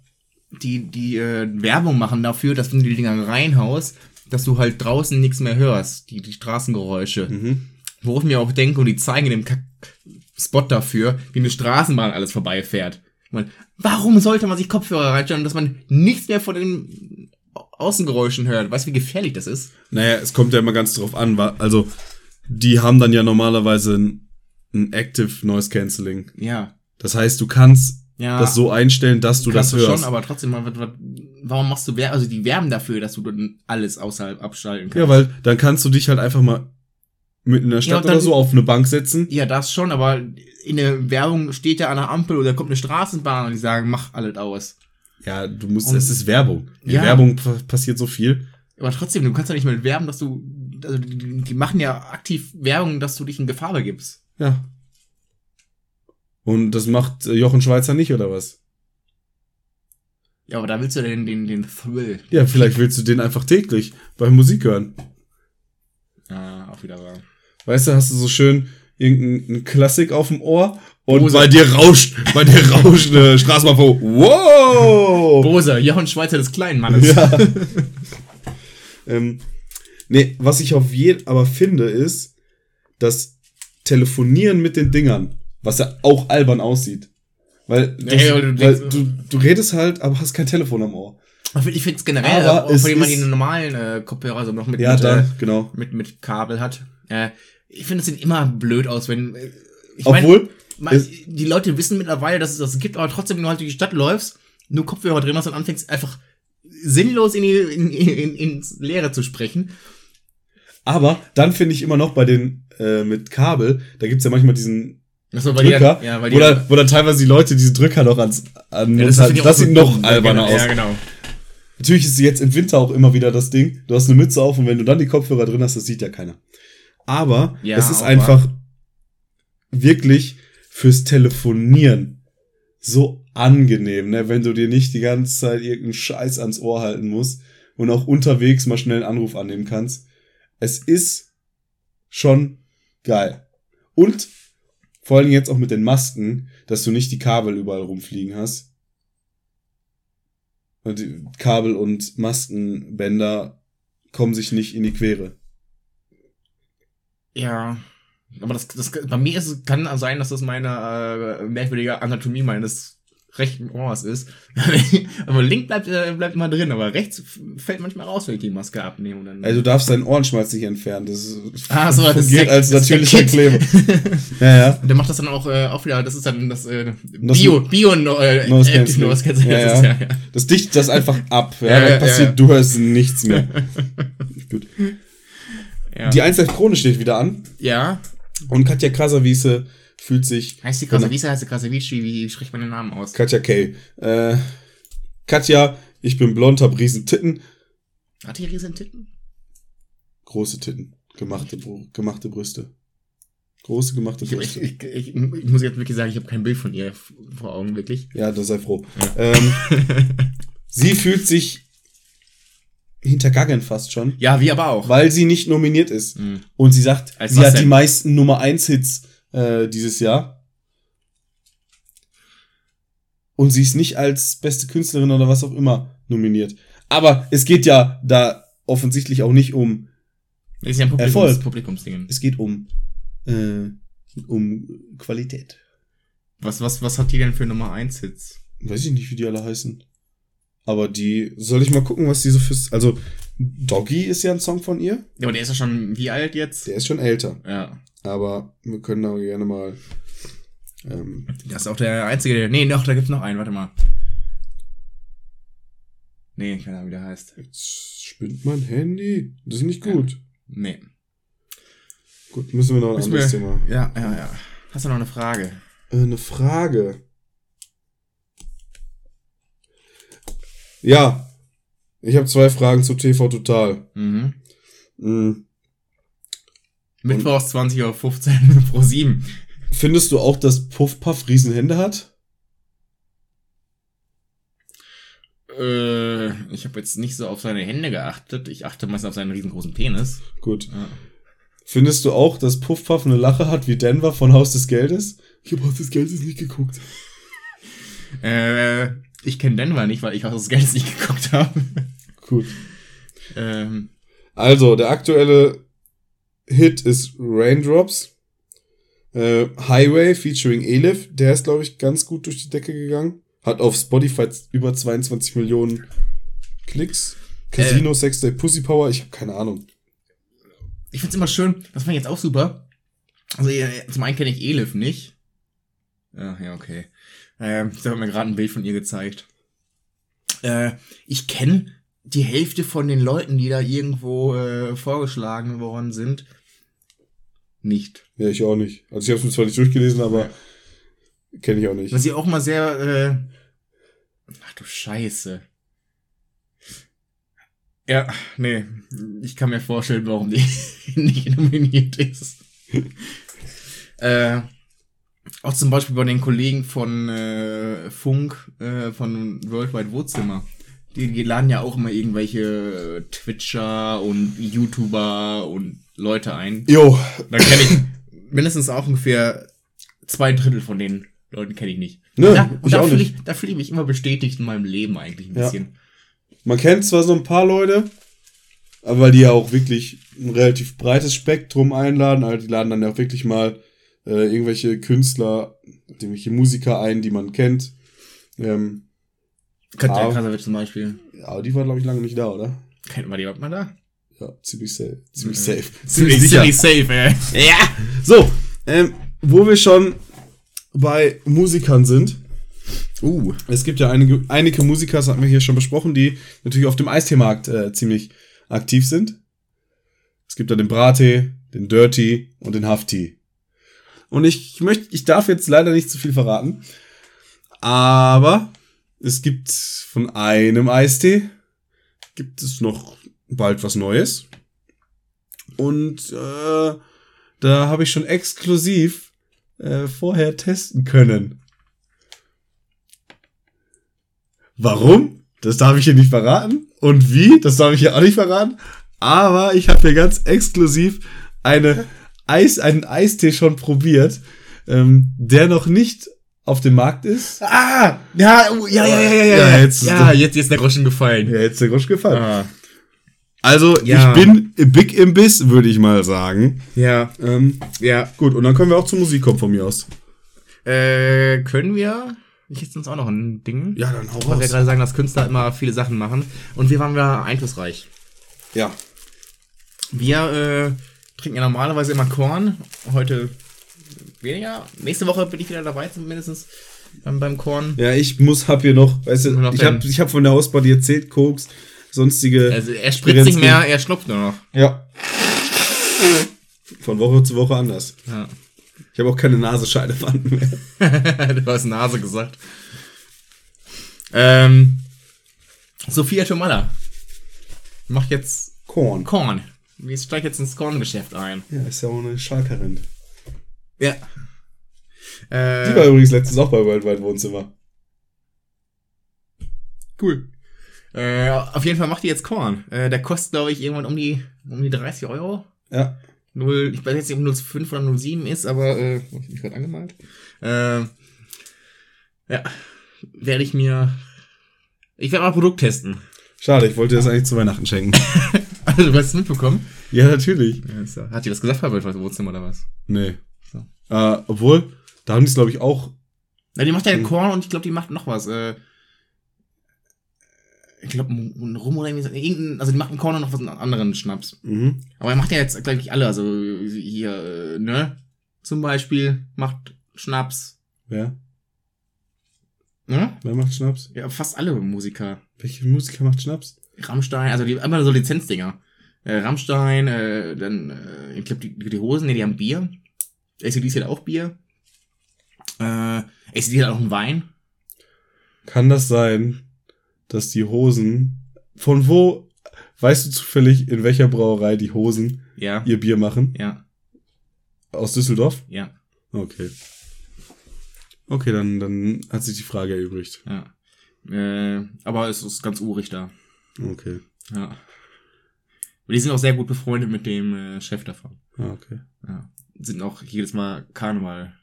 die, die äh, Werbung machen dafür, dass wenn du die Dinger reinhaust, dass du halt draußen nichts mehr hörst, die, die Straßengeräusche. Mhm. Worauf ich mir auch denke, und die zeigen in dem Kack Spot dafür, wie eine Straßenbahn alles vorbeifährt. Meine, warum sollte man sich Kopfhörer reinstellen, dass man nichts mehr von den Außengeräuschen hört? Weißt du, wie gefährlich das ist? Naja, es kommt ja immer ganz drauf an. Also, die haben dann ja normalerweise ein, ein Active Noise Cancelling. Ja. Das heißt, du kannst Ja. das so einstellen, dass du Kannst das hörst. schon, aber trotzdem, warum machst du also die werben dafür, dass du dann alles außerhalb abschalten kannst? ja, weil dann kannst du dich halt einfach mal mitten in der Stadt und dann- oder so auf eine Bank setzen. Ja, das schon, aber in der Werbung steht ja an der Ampel oder kommt eine Straßenbahn und die sagen, mach alles aus. Ja, du musst, Und- es ist Werbung. In Ja. Werbung pa- passiert so viel. Aber trotzdem, du kannst ja nicht mit werben, dass du, also die, die machen ja aktiv Werbung, dass du dich in Gefahr begibst. Ja. Und das macht äh, Jochen Schweizer nicht, oder was? Ja, aber da willst du den, den, den Thrill. Ja, vielleicht willst du den einfach täglich beim Musik hören. Ja, auch wieder wahr. Weißt du, hast du so schön irgendeinen Klassik auf dem Ohr und Bose. bei dir rauscht, bei dir rauscht eine Straßenbahn vor. Wow! Bose, Jochen Schweizer des kleinen Mannes. Ja. [laughs] ähm, nee, was ich auf jeden aber finde, ist, dass Telefonieren mit den Dingern, was ja auch albern aussieht. Weil, du, aber du weil du, du redest halt, aber hast kein Telefon am Ohr. Ich find- Ich finde es generell, Aber auch wenn man die normalen äh, Kopfhörer also noch mit, Ja, mit, dann, äh, genau. mit, mit Kabel hat. Äh, ich finde, es sieht immer blöd aus, wenn. äh, Ich mein, Obwohl, man, es- die Leute wissen mittlerweile, dass es das gibt, aber trotzdem, wenn du halt durch die Stadt läufst, nur Kopfhörer drin hast und anfängst einfach sinnlos in die in, in, ins Leere zu sprechen. Aber dann finde ich immer noch bei den äh, mit Kabel, da gibt's ja manchmal diesen die Drücker, dann, ja, weil wo, dann, wo dann teilweise die Leute diese Drücker noch ans, an ja, das, ich das so sieht noch alberner ja, aus. Ja, genau. Natürlich ist jetzt im Winter auch immer wieder das Ding. Du hast eine Mütze auf und wenn du dann die Kopfhörer drin hast, das sieht ja keiner. Aber Ja, es ist einfach wirklich fürs Telefonieren so angenehm, ne? wenn du dir nicht die ganze Zeit irgendeinen Scheiß ans Ohr halten musst und auch unterwegs mal schnell einen Anruf annehmen kannst. Es ist schon geil. Und vor allem jetzt auch mit den Masken, dass du nicht die Kabel überall rumfliegen hast. Die Kabel und Maskenbänder kommen sich nicht in die Quere. Ja. Aber das, das bei mir ist, kann sein, dass das meine äh, merkwürdige Anatomie meines rechten Ohrs ist. [laughs] aber link bleibt, äh, bleibt immer drin, aber rechts fällt manchmal raus, wenn ich die Maske abnehme. Dann, Also du darfst deinen Ohrenschmalz nicht entfernen. Das Ah, so, das als natürlicher. Kleber. [laughs] ja, ja. Und der macht das dann auch, äh, auch wieder, das ist dann das, äh, Das- Bio, Bio, no, äh. Noise Cancelling, Ja, ja. ja. Das dichtet das einfach ab. Ja, Ja, dann passiert, du hörst nichts mehr. [laughs] Gut. Die 1 Krone steht wieder an. ja. Und Katja Krasavice fühlt sich. Heißt die Krasavice, heißt die Krasavici, wie spricht man den Namen aus? Katja K. Äh, Katja, ich bin blond, hab riesen Titten. Hat die riesen Titten? Große Titten. Gemachte, gemachte Brüste. Große gemachte Ich, ich, Brüste. ich, ich, ich muss jetzt wirklich sagen, ich habe kein Bild von ihr vor Augen, wirklich. Ja, da sei froh. Ähm, [laughs] sie fühlt sich hintergangen fast schon, Ja, wie aber auch. weil sie nicht nominiert ist. Mhm. Und sie sagt, Als sie hat die denn? meisten Nummer 1 Hits äh, dieses Jahr. Und sie ist nicht als beste Künstlerin oder was auch immer nominiert. Aber es geht ja da offensichtlich auch nicht um, ist ja ein Erfolg. Publikums, Publikumsding. es geht um, äh, um Qualität. Was, was, was hat die denn für Nummer 1 Hits? Weiß ich nicht, wie die alle heißen. Aber die, soll ich mal gucken, was die so fürs, also Doggy ist ja ein Song von ihr. Ja, aber der ist ja schon wie alt jetzt? Der ist schon älter. Ja. Aber wir können da gerne mal, ähm, Das ist auch der einzige, der. Nee, doch, da gibt's noch einen, warte mal. Nee, keine Ahnung, wie der heißt. Jetzt spinnt mein Handy. Das ist nicht gut. Nee. Gut, müssen wir noch ein Müssen anderes wir- Thema. Ja, ja, ja. Hast du noch eine Frage? Äh, eine Frage. Ja. Ich habe zwei Fragen zu TV Total. Mhm. Hm. Mittwochs 20.15 Uhr pro 7. Findest du auch, dass Puffpuff Riesenhände hat? Äh, ich habe jetzt nicht so auf seine Hände geachtet. Ich achte meist auf seinen riesengroßen Penis. Gut. Ja. Findest du auch, dass Puffpuff eine Lache hat wie Denver von Haus des Geldes? Ich habe Haus des Geldes nicht geguckt. [laughs] Äh, ich kenne Denver nicht, weil ich Haus des Geldes nicht [laughs] geguckt habe. Gut. ähm, Also, der aktuelle Hit ist Raindrops. Äh, Highway featuring Elif. Der ist, glaube ich, ganz gut durch die Decke gegangen. Hat auf Spotify über 22 Millionen Klicks. Casino, Sex Day, Pussy Power. Ich habe keine Ahnung. ich find's immer schön, das fand ich jetzt auch super. Also äh, zum einen kenne ich Elif nicht. Ja, ja, okay. Ähm, ich habe mir gerade ein Bild von ihr gezeigt. Äh, ich kenne die Hälfte von den Leuten, die da irgendwo äh, vorgeschlagen worden sind, nicht. Ja, ich auch nicht. Also ich habe es mir zwar nicht durchgelesen, aber kenne ich auch nicht. Was ich auch mal sehr, äh, ach du Scheiße. Ja, nee, ich kann mir vorstellen, warum die [laughs] nicht nominiert ist. [laughs] äh, auch zum Beispiel bei den Kollegen von äh, Funk, äh, von Worldwide Wohnzimmer. Die, die laden ja auch immer irgendwelche Twitcher und YouTuber und Leute ein. Jo, Da kenne ich mindestens auch ungefähr zwei Drittel von den Leuten kenne ich nicht. Nö, Und da, und ich da fühle ich, da fühle ich mich immer bestätigt in meinem Leben eigentlich ein Ja. bisschen. man kennt zwar so ein paar Leute, aber weil die ja auch wirklich ein relativ breites Spektrum einladen, also die laden dann ja auch wirklich mal äh, irgendwelche Künstler, irgendwelche Musiker ein, die man kennt. Ähm, Katja Krasavitsch zum Beispiel. aber die war, glaube ich, lange nicht da, oder? Kennt man die überhaupt mal da? Ja, ziemlich safe. Ziemlich Mhm. safe. Ziemlich, ziemlich safe, ey. Ja. So, ähm, wo wir schon bei Musikern sind. Uh. Es gibt ja einige, einige Musiker, das hatten wir hier schon besprochen, die natürlich auf dem Eisteemarkt äh, ziemlich aktiv sind. Es gibt da den Brate, den Dirty und den Hafti. Und ich möchte, ich darf jetzt leider nicht zu viel verraten, aber es gibt von einem Eistee gibt es noch bald was Neues. Und äh, da habe ich schon exklusiv äh, vorher testen können. Warum? Das darf ich hier nicht verraten. Und wie? Das darf ich hier auch nicht verraten. Aber ich habe hier ganz exklusiv eine Eis, einen Eistee schon probiert, ähm, der noch nicht auf dem Markt ist. Ah! Ja, oh, ja, ja, ja, ja, ja. Ja, jetzt- jetzt, ja, jetzt, jetzt ist der Groschen gefallen. Ja, jetzt der Grosch gefallen. Ah. Also, Ja. ich bin Big im Biss, würde ich mal sagen. Ja, Ähm, ja. gut, und dann können wir auch zur Musik kommen von mir aus. Äh, können wir? Ich hätte uns auch noch ein Ding. Ja, dann hau Weil wir gerade sagen, dass Künstler immer viele Sachen machen. Und wir waren ja einflussreich. Ja. Wir äh, trinken ja normalerweise immer Korn. Heute weniger. Nächste Woche bin ich wieder dabei, zumindest beim, beim Korn. Ja, ich muss, hab hier noch, weißt du, noch ich dein- hab, ich hab von der Hausparty erzählt, Koks, sonstige. Also er spritzt nicht mehr, er schlupft nur noch. Ja. Von Woche zu Woche anders. Ja. Ich habe auch keine Nasenscheidewanden mehr. [laughs] du hast Nase gesagt. Ähm, Sophia Tomalla macht jetzt Korn. Korn. Wir steigen jetzt ins Korngeschäft ein. Ja, ist ja auch eine Schalkerin. Ja. Die Äh, war übrigens letztens auch bei Worldwide Wohnzimmer. cool. Äh, auf jeden Fall macht die jetzt Korn. Äh, der kostet, glaube ich, irgendwann um die, um die 30 Euro. Ja. Null, ich weiß jetzt nicht, ob 05 oder 07 ist, aber äh, hab ich mich gerade angemalt. Äh, ja, werde ich mir. Ich werde mal Produkt testen. Schade, ich wollte das eigentlich zu Weihnachten schenken. [laughs] Also, du hast es mitbekommen? ja, natürlich. Ja, Hat die das gesagt, was Wohnzimmer oder was? Nee. Äh, obwohl, da haben die es, glaube ich, auch. Na, die macht ja Hm. Korn und ich glaube, die macht noch was. Äh, ich glaube, ein Rum oder irgendein, also die macht einen Korn und noch was einen anderen Schnaps. Mhm. Aber er macht ja jetzt, glaube ich, alle. Also hier, äh, ne? Zum Beispiel macht Schnaps. Wer? Ne? Wer macht Schnaps? Ja, fast alle Musiker. Welche Musiker macht Schnaps? Rammstein, also die immer so Lizenzdinger. Äh, Rammstein, äh, dann, äh, ich glaube, die, die Hosen, nee, die haben Bier. ACDC hat auch Bier. Äh, ACDC hat auch einen Wein. Kann das sein, dass die Hosen. Von wo. Weißt du zufällig, in welcher Brauerei die Hosen Ja. ihr Bier machen? Ja. Aus Düsseldorf? Ja. Okay. Okay, dann, dann hat sich die Frage erübrigt. Ja. Äh, aber es ist ganz urig da. Okay. Ja. Und die sind auch sehr gut befreundet mit dem äh, Chef davon. Ah, okay. Ja. Sind auch jedes Mal Karneval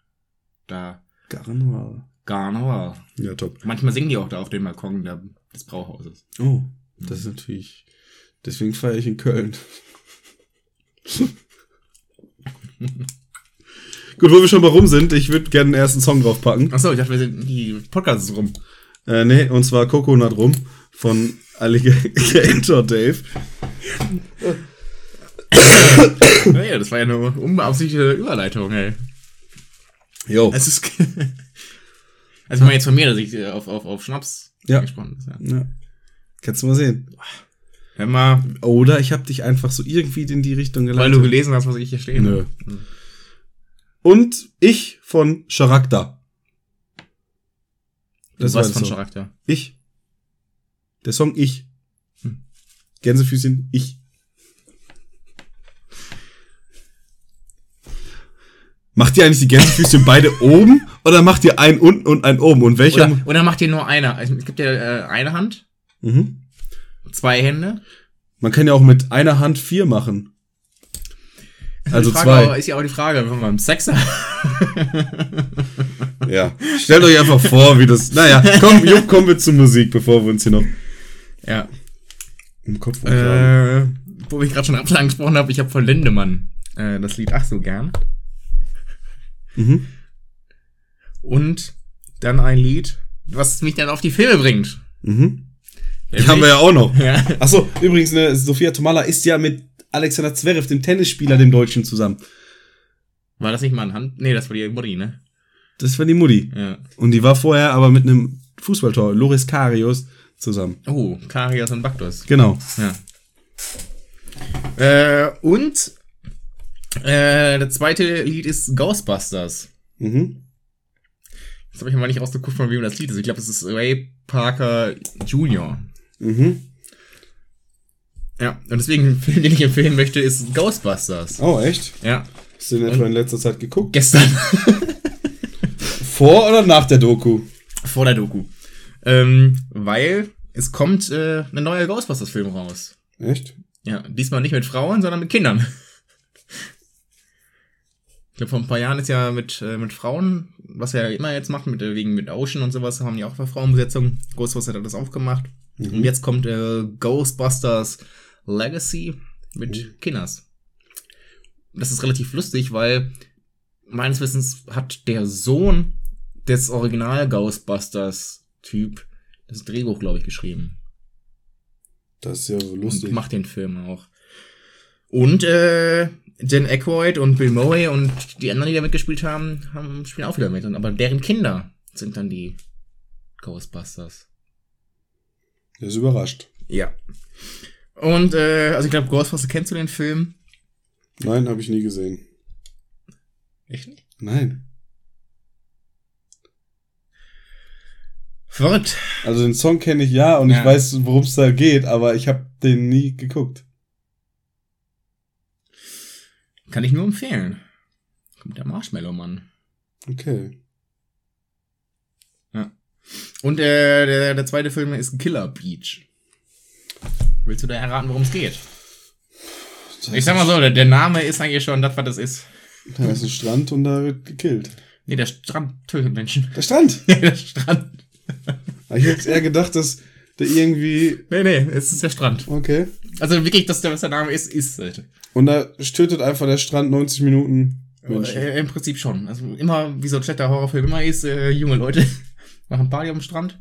da. Karneval. Karneval. Ja, top. Manchmal singen die auch da auf dem Balkon da, des Brauhauses. Oh, das ist natürlich. Deswegen feiere ich in Köln. [laughs] Gut, wo wir schon mal rum sind, ich würde gerne den ersten Song draufpacken. Achso, ich dachte, wir sind die Podcasts rum. Äh, nee, und zwar Coconut Rum von Alligator Dave. [laughs] Ja, das war ja eine unbeabsichtigte Überleitung, ey. Jo. Es ist. also, mal jetzt von mir, dass ich äh, auf, auf, auf Schnaps Ja. gespannt ist. Ja. Ja. Kannst du mal sehen. Hör mal, Oder ich habe dich einfach so irgendwie in die Richtung weil geleitet. du gelesen hast, was ich hier stehen Nö. habe. Und ich von Charakter. Das war was von. Charakter. Ich. Der Song Ich. Hm. Gänsefüßchen, ich. Macht ihr eigentlich die Gänsefüßchen beide oben oder macht ihr einen unten und einen oben? Und welcher? Oder, oder macht ihr nur einer? Also, es gibt ja äh, eine Hand, Mhm. zwei Hände. Man kann ja auch mit einer Hand vier machen. Also Frage zwei. aber Ist ja auch die Frage, wenn man Sex hat. [laughs] Ja. Stellt euch einfach vor, wie das. Naja, komm, Jupp, kommen wir zur Musik, bevor wir uns hier noch Ja. im Kopf. Äh, wo ich gerade schon Abschlag habe, ich habe von Lindemann äh, das Lied Ach so gern. Mhm. Und dann ein Lied, was mich dann auf die Filme bringt. Mhm. Die haben wir ja auch noch. [laughs] Ja. Achso, übrigens, ne, Sophia Tomala ist ja mit Alexander Zverev, dem Tennisspieler, dem Deutschen, zusammen. War das nicht mal ein Hand? Nee, das war die Mutti, ne? Das war die Mutti. Ja. Und die war vorher aber mit einem Fußballtor, Loris Karius, zusammen. Oh, Karius und Baktus. Genau. Ja. Äh, und äh, das zweite Lied ist Ghostbusters. Mhm. Jetzt habe ich mal nicht rausgeguckt, von wem das Lied ist. Ich glaube, es ist Ray Parker Jr. Mhm. Ja, und deswegen ein [laughs] Film, den ich empfehlen möchte, ist Ghostbusters. Oh, echt? Ja, Hast du den etwa in letzter Zeit geguckt? gestern. [laughs] Vor oder nach der Doku? Vor der Doku. Ähm, weil es kommt äh, ein neuer Ghostbusters-Film raus. Echt? Ja, diesmal nicht mit Frauen, sondern mit Kindern. [laughs] Ich glaube, vor ein paar Jahren ist ja mit, äh, mit Frauen, was er ja immer jetzt macht, mit, äh, wegen mit Ocean und sowas, haben die auch bei Frauenbesetzung. Ghostbusters hat das auch gemacht. Und jetzt kommt äh, Ghostbusters Legacy mit Kinders. Das ist relativ lustig, weil meines Wissens hat der Sohn des Original Ghostbusters Typ das Drehbuch, glaube ich, geschrieben. Das ist ja so lustig. Und macht den Film auch. Und äh, Dan Aykroyd und Bill Murray und die anderen, die da mitgespielt haben, haben spielen auch wieder mit. Aber deren Kinder sind dann die Ghostbusters. Der ist überrascht. Ja. Und äh, also ich glaube, Ghostbusters kennst du den Film? Nein, habe ich nie gesehen. Echt nicht? Nein. Verrückt. Also den Song kenne ich ja und Ja. ich weiß, worum es da geht, aber ich habe den nie geguckt. Kann ich nur empfehlen. Kommt der Marshmallow-Mann. Okay. Und äh, der, der zweite Film ist Killer Beach. Willst du da erraten, worum es geht? Ich sag mal so, der, der Name ist eigentlich schon das, was das ist. Da ist ein Strand und da wird gekillt. Nee, der Strand tötet Menschen. Der Strand! [laughs] der Strand. Ich hätte eher gedacht, dass der irgendwie. Nee, nee, es ist der Strand. Okay. Also wirklich, dass der, was der Name ist, ist halt. Und da tötet einfach der Strand 90 Minuten Menschen. Äh, Im Prinzip schon. Also immer, wie so ein schlechter Horrorfilm immer ist, äh, junge Leute [laughs] machen Party am Strand.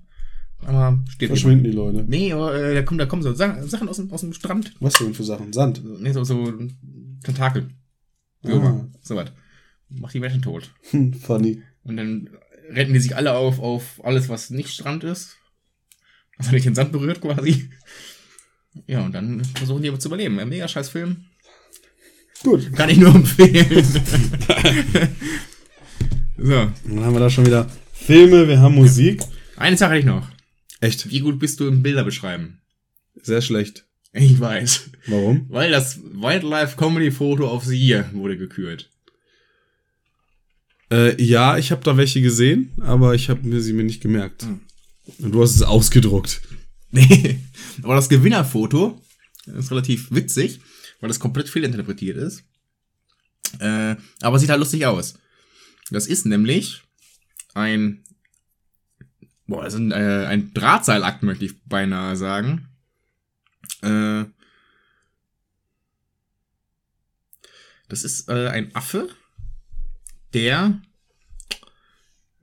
Aber steht Verschwinden die Leute. Nee, aber äh, da kommen, da kommen so Sa Sachen aus dem, aus dem Strand. Was denn für Sachen? Sand. Nee, so, so Tentakel. Ah. Würmer. So was. Macht die Menschen tot. Hm, funny. Und dann retten die sich alle auf, auf alles, was nicht Strand ist. Was nicht den Sand berührt quasi. Ja, und dann versuchen die aber zu überleben. Ein mega scheiß Film. Gut. Kann ich nur empfehlen. [laughs] so. Dann haben wir da schon wieder Filme, wir haben Musik. Eine Sache hätte ich noch. Echt? Wie gut bist du im Bilder beschreiben? Sehr schlecht. Ich weiß. Warum? Weil das Wildlife Comedy Foto of the Year wurde gekürt. Äh, ja, ich habe da welche gesehen, aber ich habe mir sie mir nicht gemerkt. Und du hast es ausgedruckt. Nee. [laughs] Aber das Gewinnerfoto ist relativ witzig, weil das komplett fehlinterpretiert ist. Äh, aber sieht halt lustig aus. Das ist nämlich ein, boah, das ist ein, äh, ein Drahtseilakt, möchte ich beinahe sagen. Äh, das ist äh, ein Affe, der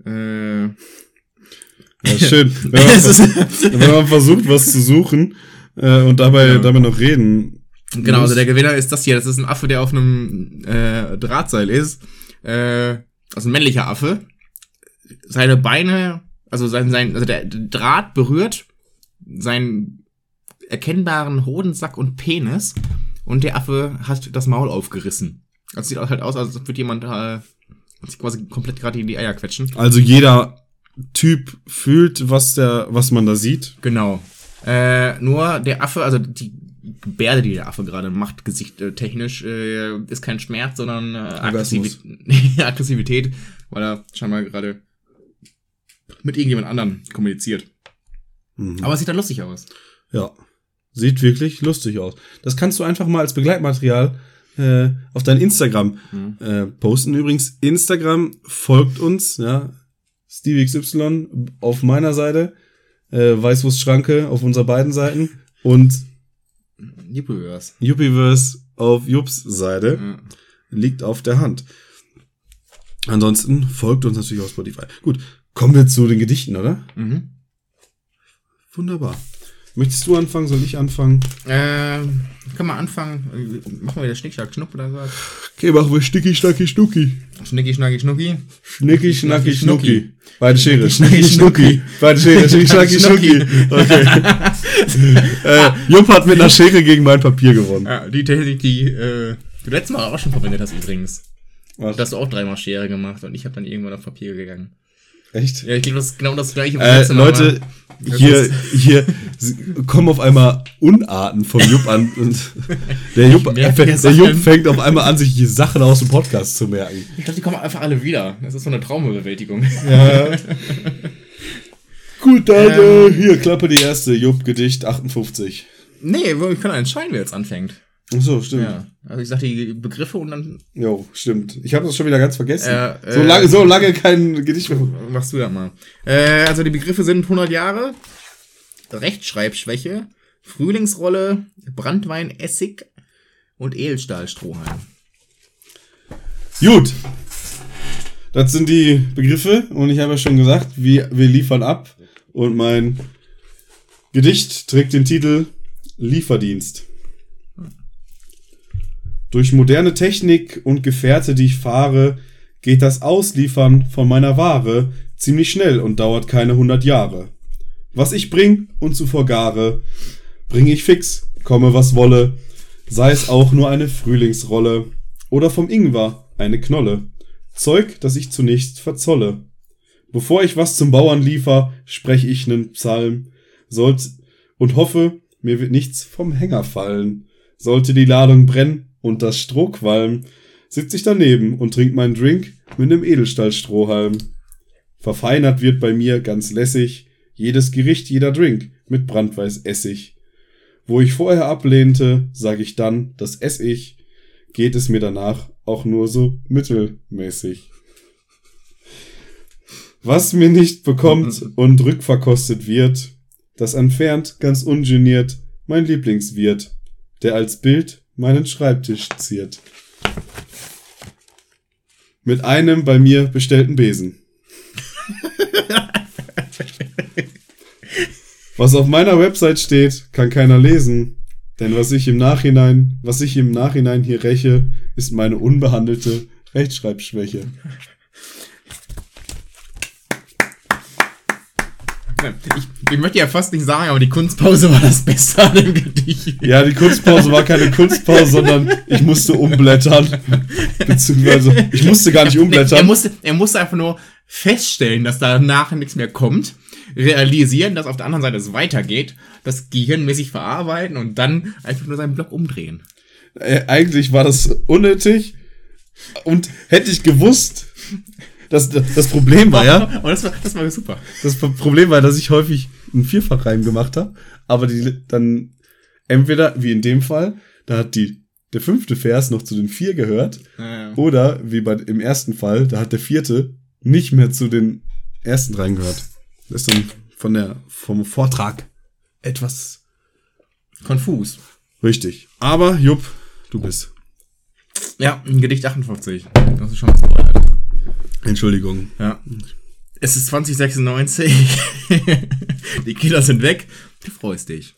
äh, Ja, schön. [laughs] Wenn man, wenn man versucht, was zu suchen äh, und dabei, Ja. dabei noch reden. Genau, also der Gewinner ist das hier. Das ist ein Affe, der auf einem äh, Drahtseil ist. Äh, also ein männlicher Affe. Seine Beine, also sein, sein, also der Draht berührt seinen erkennbaren Hodensack und Penis und der Affe hat das Maul aufgerissen. Das sieht auch halt aus, als würde jemand äh, sich quasi komplett gerade in die Eier quetschen. Also jeder Typ fühlt, was der, was man da sieht. Genau. Äh, nur der Affe, also die Gebärde, die der Affe gerade macht, gesichttechnisch, äh, ist kein Schmerz, sondern äh, Orgasmus. Aggressivität, [laughs] Aggressivität, weil er scheinbar gerade mit irgendjemand anderen kommuniziert. Mhm. Aber es sieht dann lustig aus. Ja. Sieht wirklich lustig aus. Das kannst du einfach mal als Begleitmaterial äh, auf dein Instagram Mhm. äh, posten. Übrigens, Instagram folgt uns, ja. SteveXY auf meiner Seite, äh, Weißwurstschranke auf unserer beiden Seiten und Juppieverse. Yuppieverse auf Jups Seite. Ja. liegt auf der Hand. Ansonsten folgt uns natürlich auf Spotify. Gut, kommen wir zu den Gedichten, oder? Mhm. Wunderbar. Möchtest du anfangen? Soll ich anfangen? Äh, können wir anfangen? Machen wir wieder Schnick, Schnack, Schnuck oder was? Okay, machen wir Sticki, Stacki, Schnucki. Schnicki, Schnacki, Schnucki. Schnicki, Schnacki, Schnacki, Schnucki. Beide Schere. Schnicki, Schnicki, Schnucki. Beide Schere. Schnicki, Schnacki, Schnucki. Okay. [laughs] äh, Jupp hat mit einer Schere gegen mein Papier gewonnen. Ja, die Technik, die äh, du letztes Mal auch schon verwendet hast übrigens. Was? Da hast du auch dreimal Schere gemacht und ich habe dann irgendwann auf Papier gegangen. Echt? Ja, ich glaube, das ist genau das gleiche. Äh, Mal Leute, war. hier, hier kommen auf einmal Unarten vom Jupp an. Und der Jupp, Ich der Sachen. Jupp fängt auf einmal an, sich die Sachen aus dem Podcast zu merken. Ich glaube, die kommen einfach alle wieder. Das ist so eine Traumebewältigung. Ja. [laughs] Gut, dann Ähm. äh, hier, Klappe die erste, Jupp, Gedicht 58. nee, wir können entscheiden, wer jetzt anfängt. Ach so, stimmt. Ja. Also ich sag die Begriffe und dann Jo, stimmt. Ich habe das schon wieder ganz vergessen. Äh, so, äh, lange, so lange kein Gedicht mehr. machst du das mal. Äh, also die Begriffe sind 100 Jahre, Rechtschreibschwäche, Frühlingsrolle, Brandwein, Essig und Edelstahlstrohhalm. Gut. Das sind die Begriffe und ich habe ja schon gesagt, wir, wir liefern ab und mein Gedicht trägt den Titel Lieferdienst. Durch moderne Technik und Gefährte, die ich fahre, geht das Ausliefern von meiner Ware ziemlich schnell und dauert keine 100 Jahre. Was ich bring und zuvor gare, bring ich fix, komme was wolle, sei es auch nur eine Frühlingsrolle oder vom Ingwer eine Knolle. Zeug, das ich zunächst verzolle. Bevor ich was zum Bauern liefer, sprech ich nen Psalm, sollt und hoffe, mir wird nichts vom Hänger fallen. Sollte die Ladung brennen und das Stroh qualmen, sitz ich daneben und trink meinen Drink mit nem Edelstahlstrohhalm. Verfeinert wird bei mir ganz lässig jedes Gericht, jeder Drink mit Brandweißessig. Wo ich vorher ablehnte, sag ich dann, das ess ich, geht es mir danach auch nur so mittelmäßig. Was mir nicht bekommt [laughs] und rückverkostet wird, das entfernt ganz ungeniert mein Lieblingswirt, der als Bild meinen Schreibtisch ziert. Mit einem bei mir bestellten Besen. Was auf meiner Website steht, kann keiner lesen. Denn was ich im Nachhinein, was ich im Nachhinein hier räche, ist meine unbehandelte Rechtschreibschwäche. Ich, ich möchte ja fast nicht sagen, aber die Kunstpause war das Beste an dem Gedicht. Ja, die Kunstpause war keine Kunstpause, sondern ich musste umblättern. Beziehungsweise, ich musste gar nicht Er umblättern. musste, er musste einfach nur feststellen, dass danach nichts mehr kommt, realisieren, dass auf der anderen Seite es weitergeht, das gehirnmäßig verarbeiten und dann einfach nur seinen Block umdrehen. Äh, eigentlich war das unnötig. Und hätte ich gewusst, das, das, Problem war ja, [laughs] Aber das war, das war super. das Problem war, dass ich häufig einen Vierfachreim gemacht habe, aber die dann entweder, wie in dem Fall, da hat die, der fünfte Vers noch zu den vier gehört, oder wie bei, im ersten Fall, da hat der vierte nicht mehr zu den ersten reingehört. Das ist dann von der, vom Vortrag etwas Konfus. richtig. Aber, Jupp, du bist. Ja, ein Gedicht 58. Das ist schon was dabei. Entschuldigung. Ja. Es ist 2096. [laughs] die Kinder sind weg. Du freust dich.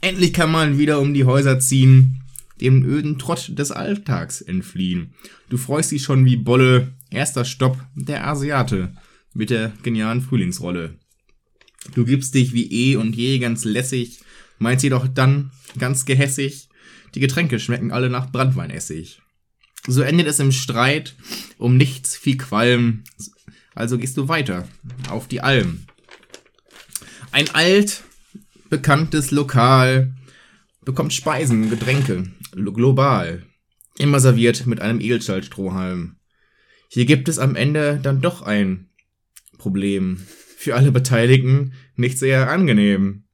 Endlich kann man wieder um die Häuser ziehen, dem öden Trott des Alltags entfliehen. Du freust dich schon wie Bolle. Erster Stopp, der Asiate mit der genialen Frühlingsrolle. Du gibst dich wie eh und je ganz lässig, meinst jedoch dann ganz gehässig, die Getränke schmecken alle nach Brandweinessig. So endet es im Streit, um nichts viel Qualm, also gehst du weiter auf die Alm. Ein alt bekanntes Lokal bekommt Speisen, Getränke, lo- global. Immer serviert mit einem Edelstahlstrohhalm. Hier gibt es am Ende dann doch ein Problem. Für alle Beteiligten nicht sehr angenehm.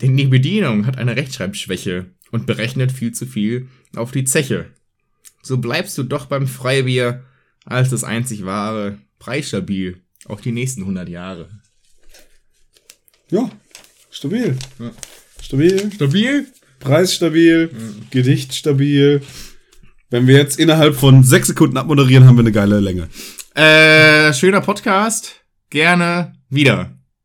Denn die Bedienung hat eine Rechtschreibschwäche und berechnet viel zu viel auf die Zeche. So bleibst du doch beim Freibier als das einzig wahre, preisstabil, auch die nächsten 100 Jahre. Ja, stabil. Ja. Stabil. Stabil? Preisstabil, Gedicht stabil. Wenn wir jetzt innerhalb von sechs Sekunden abmoderieren, haben wir eine geile Länge. Äh, schöner Podcast. Gerne wieder.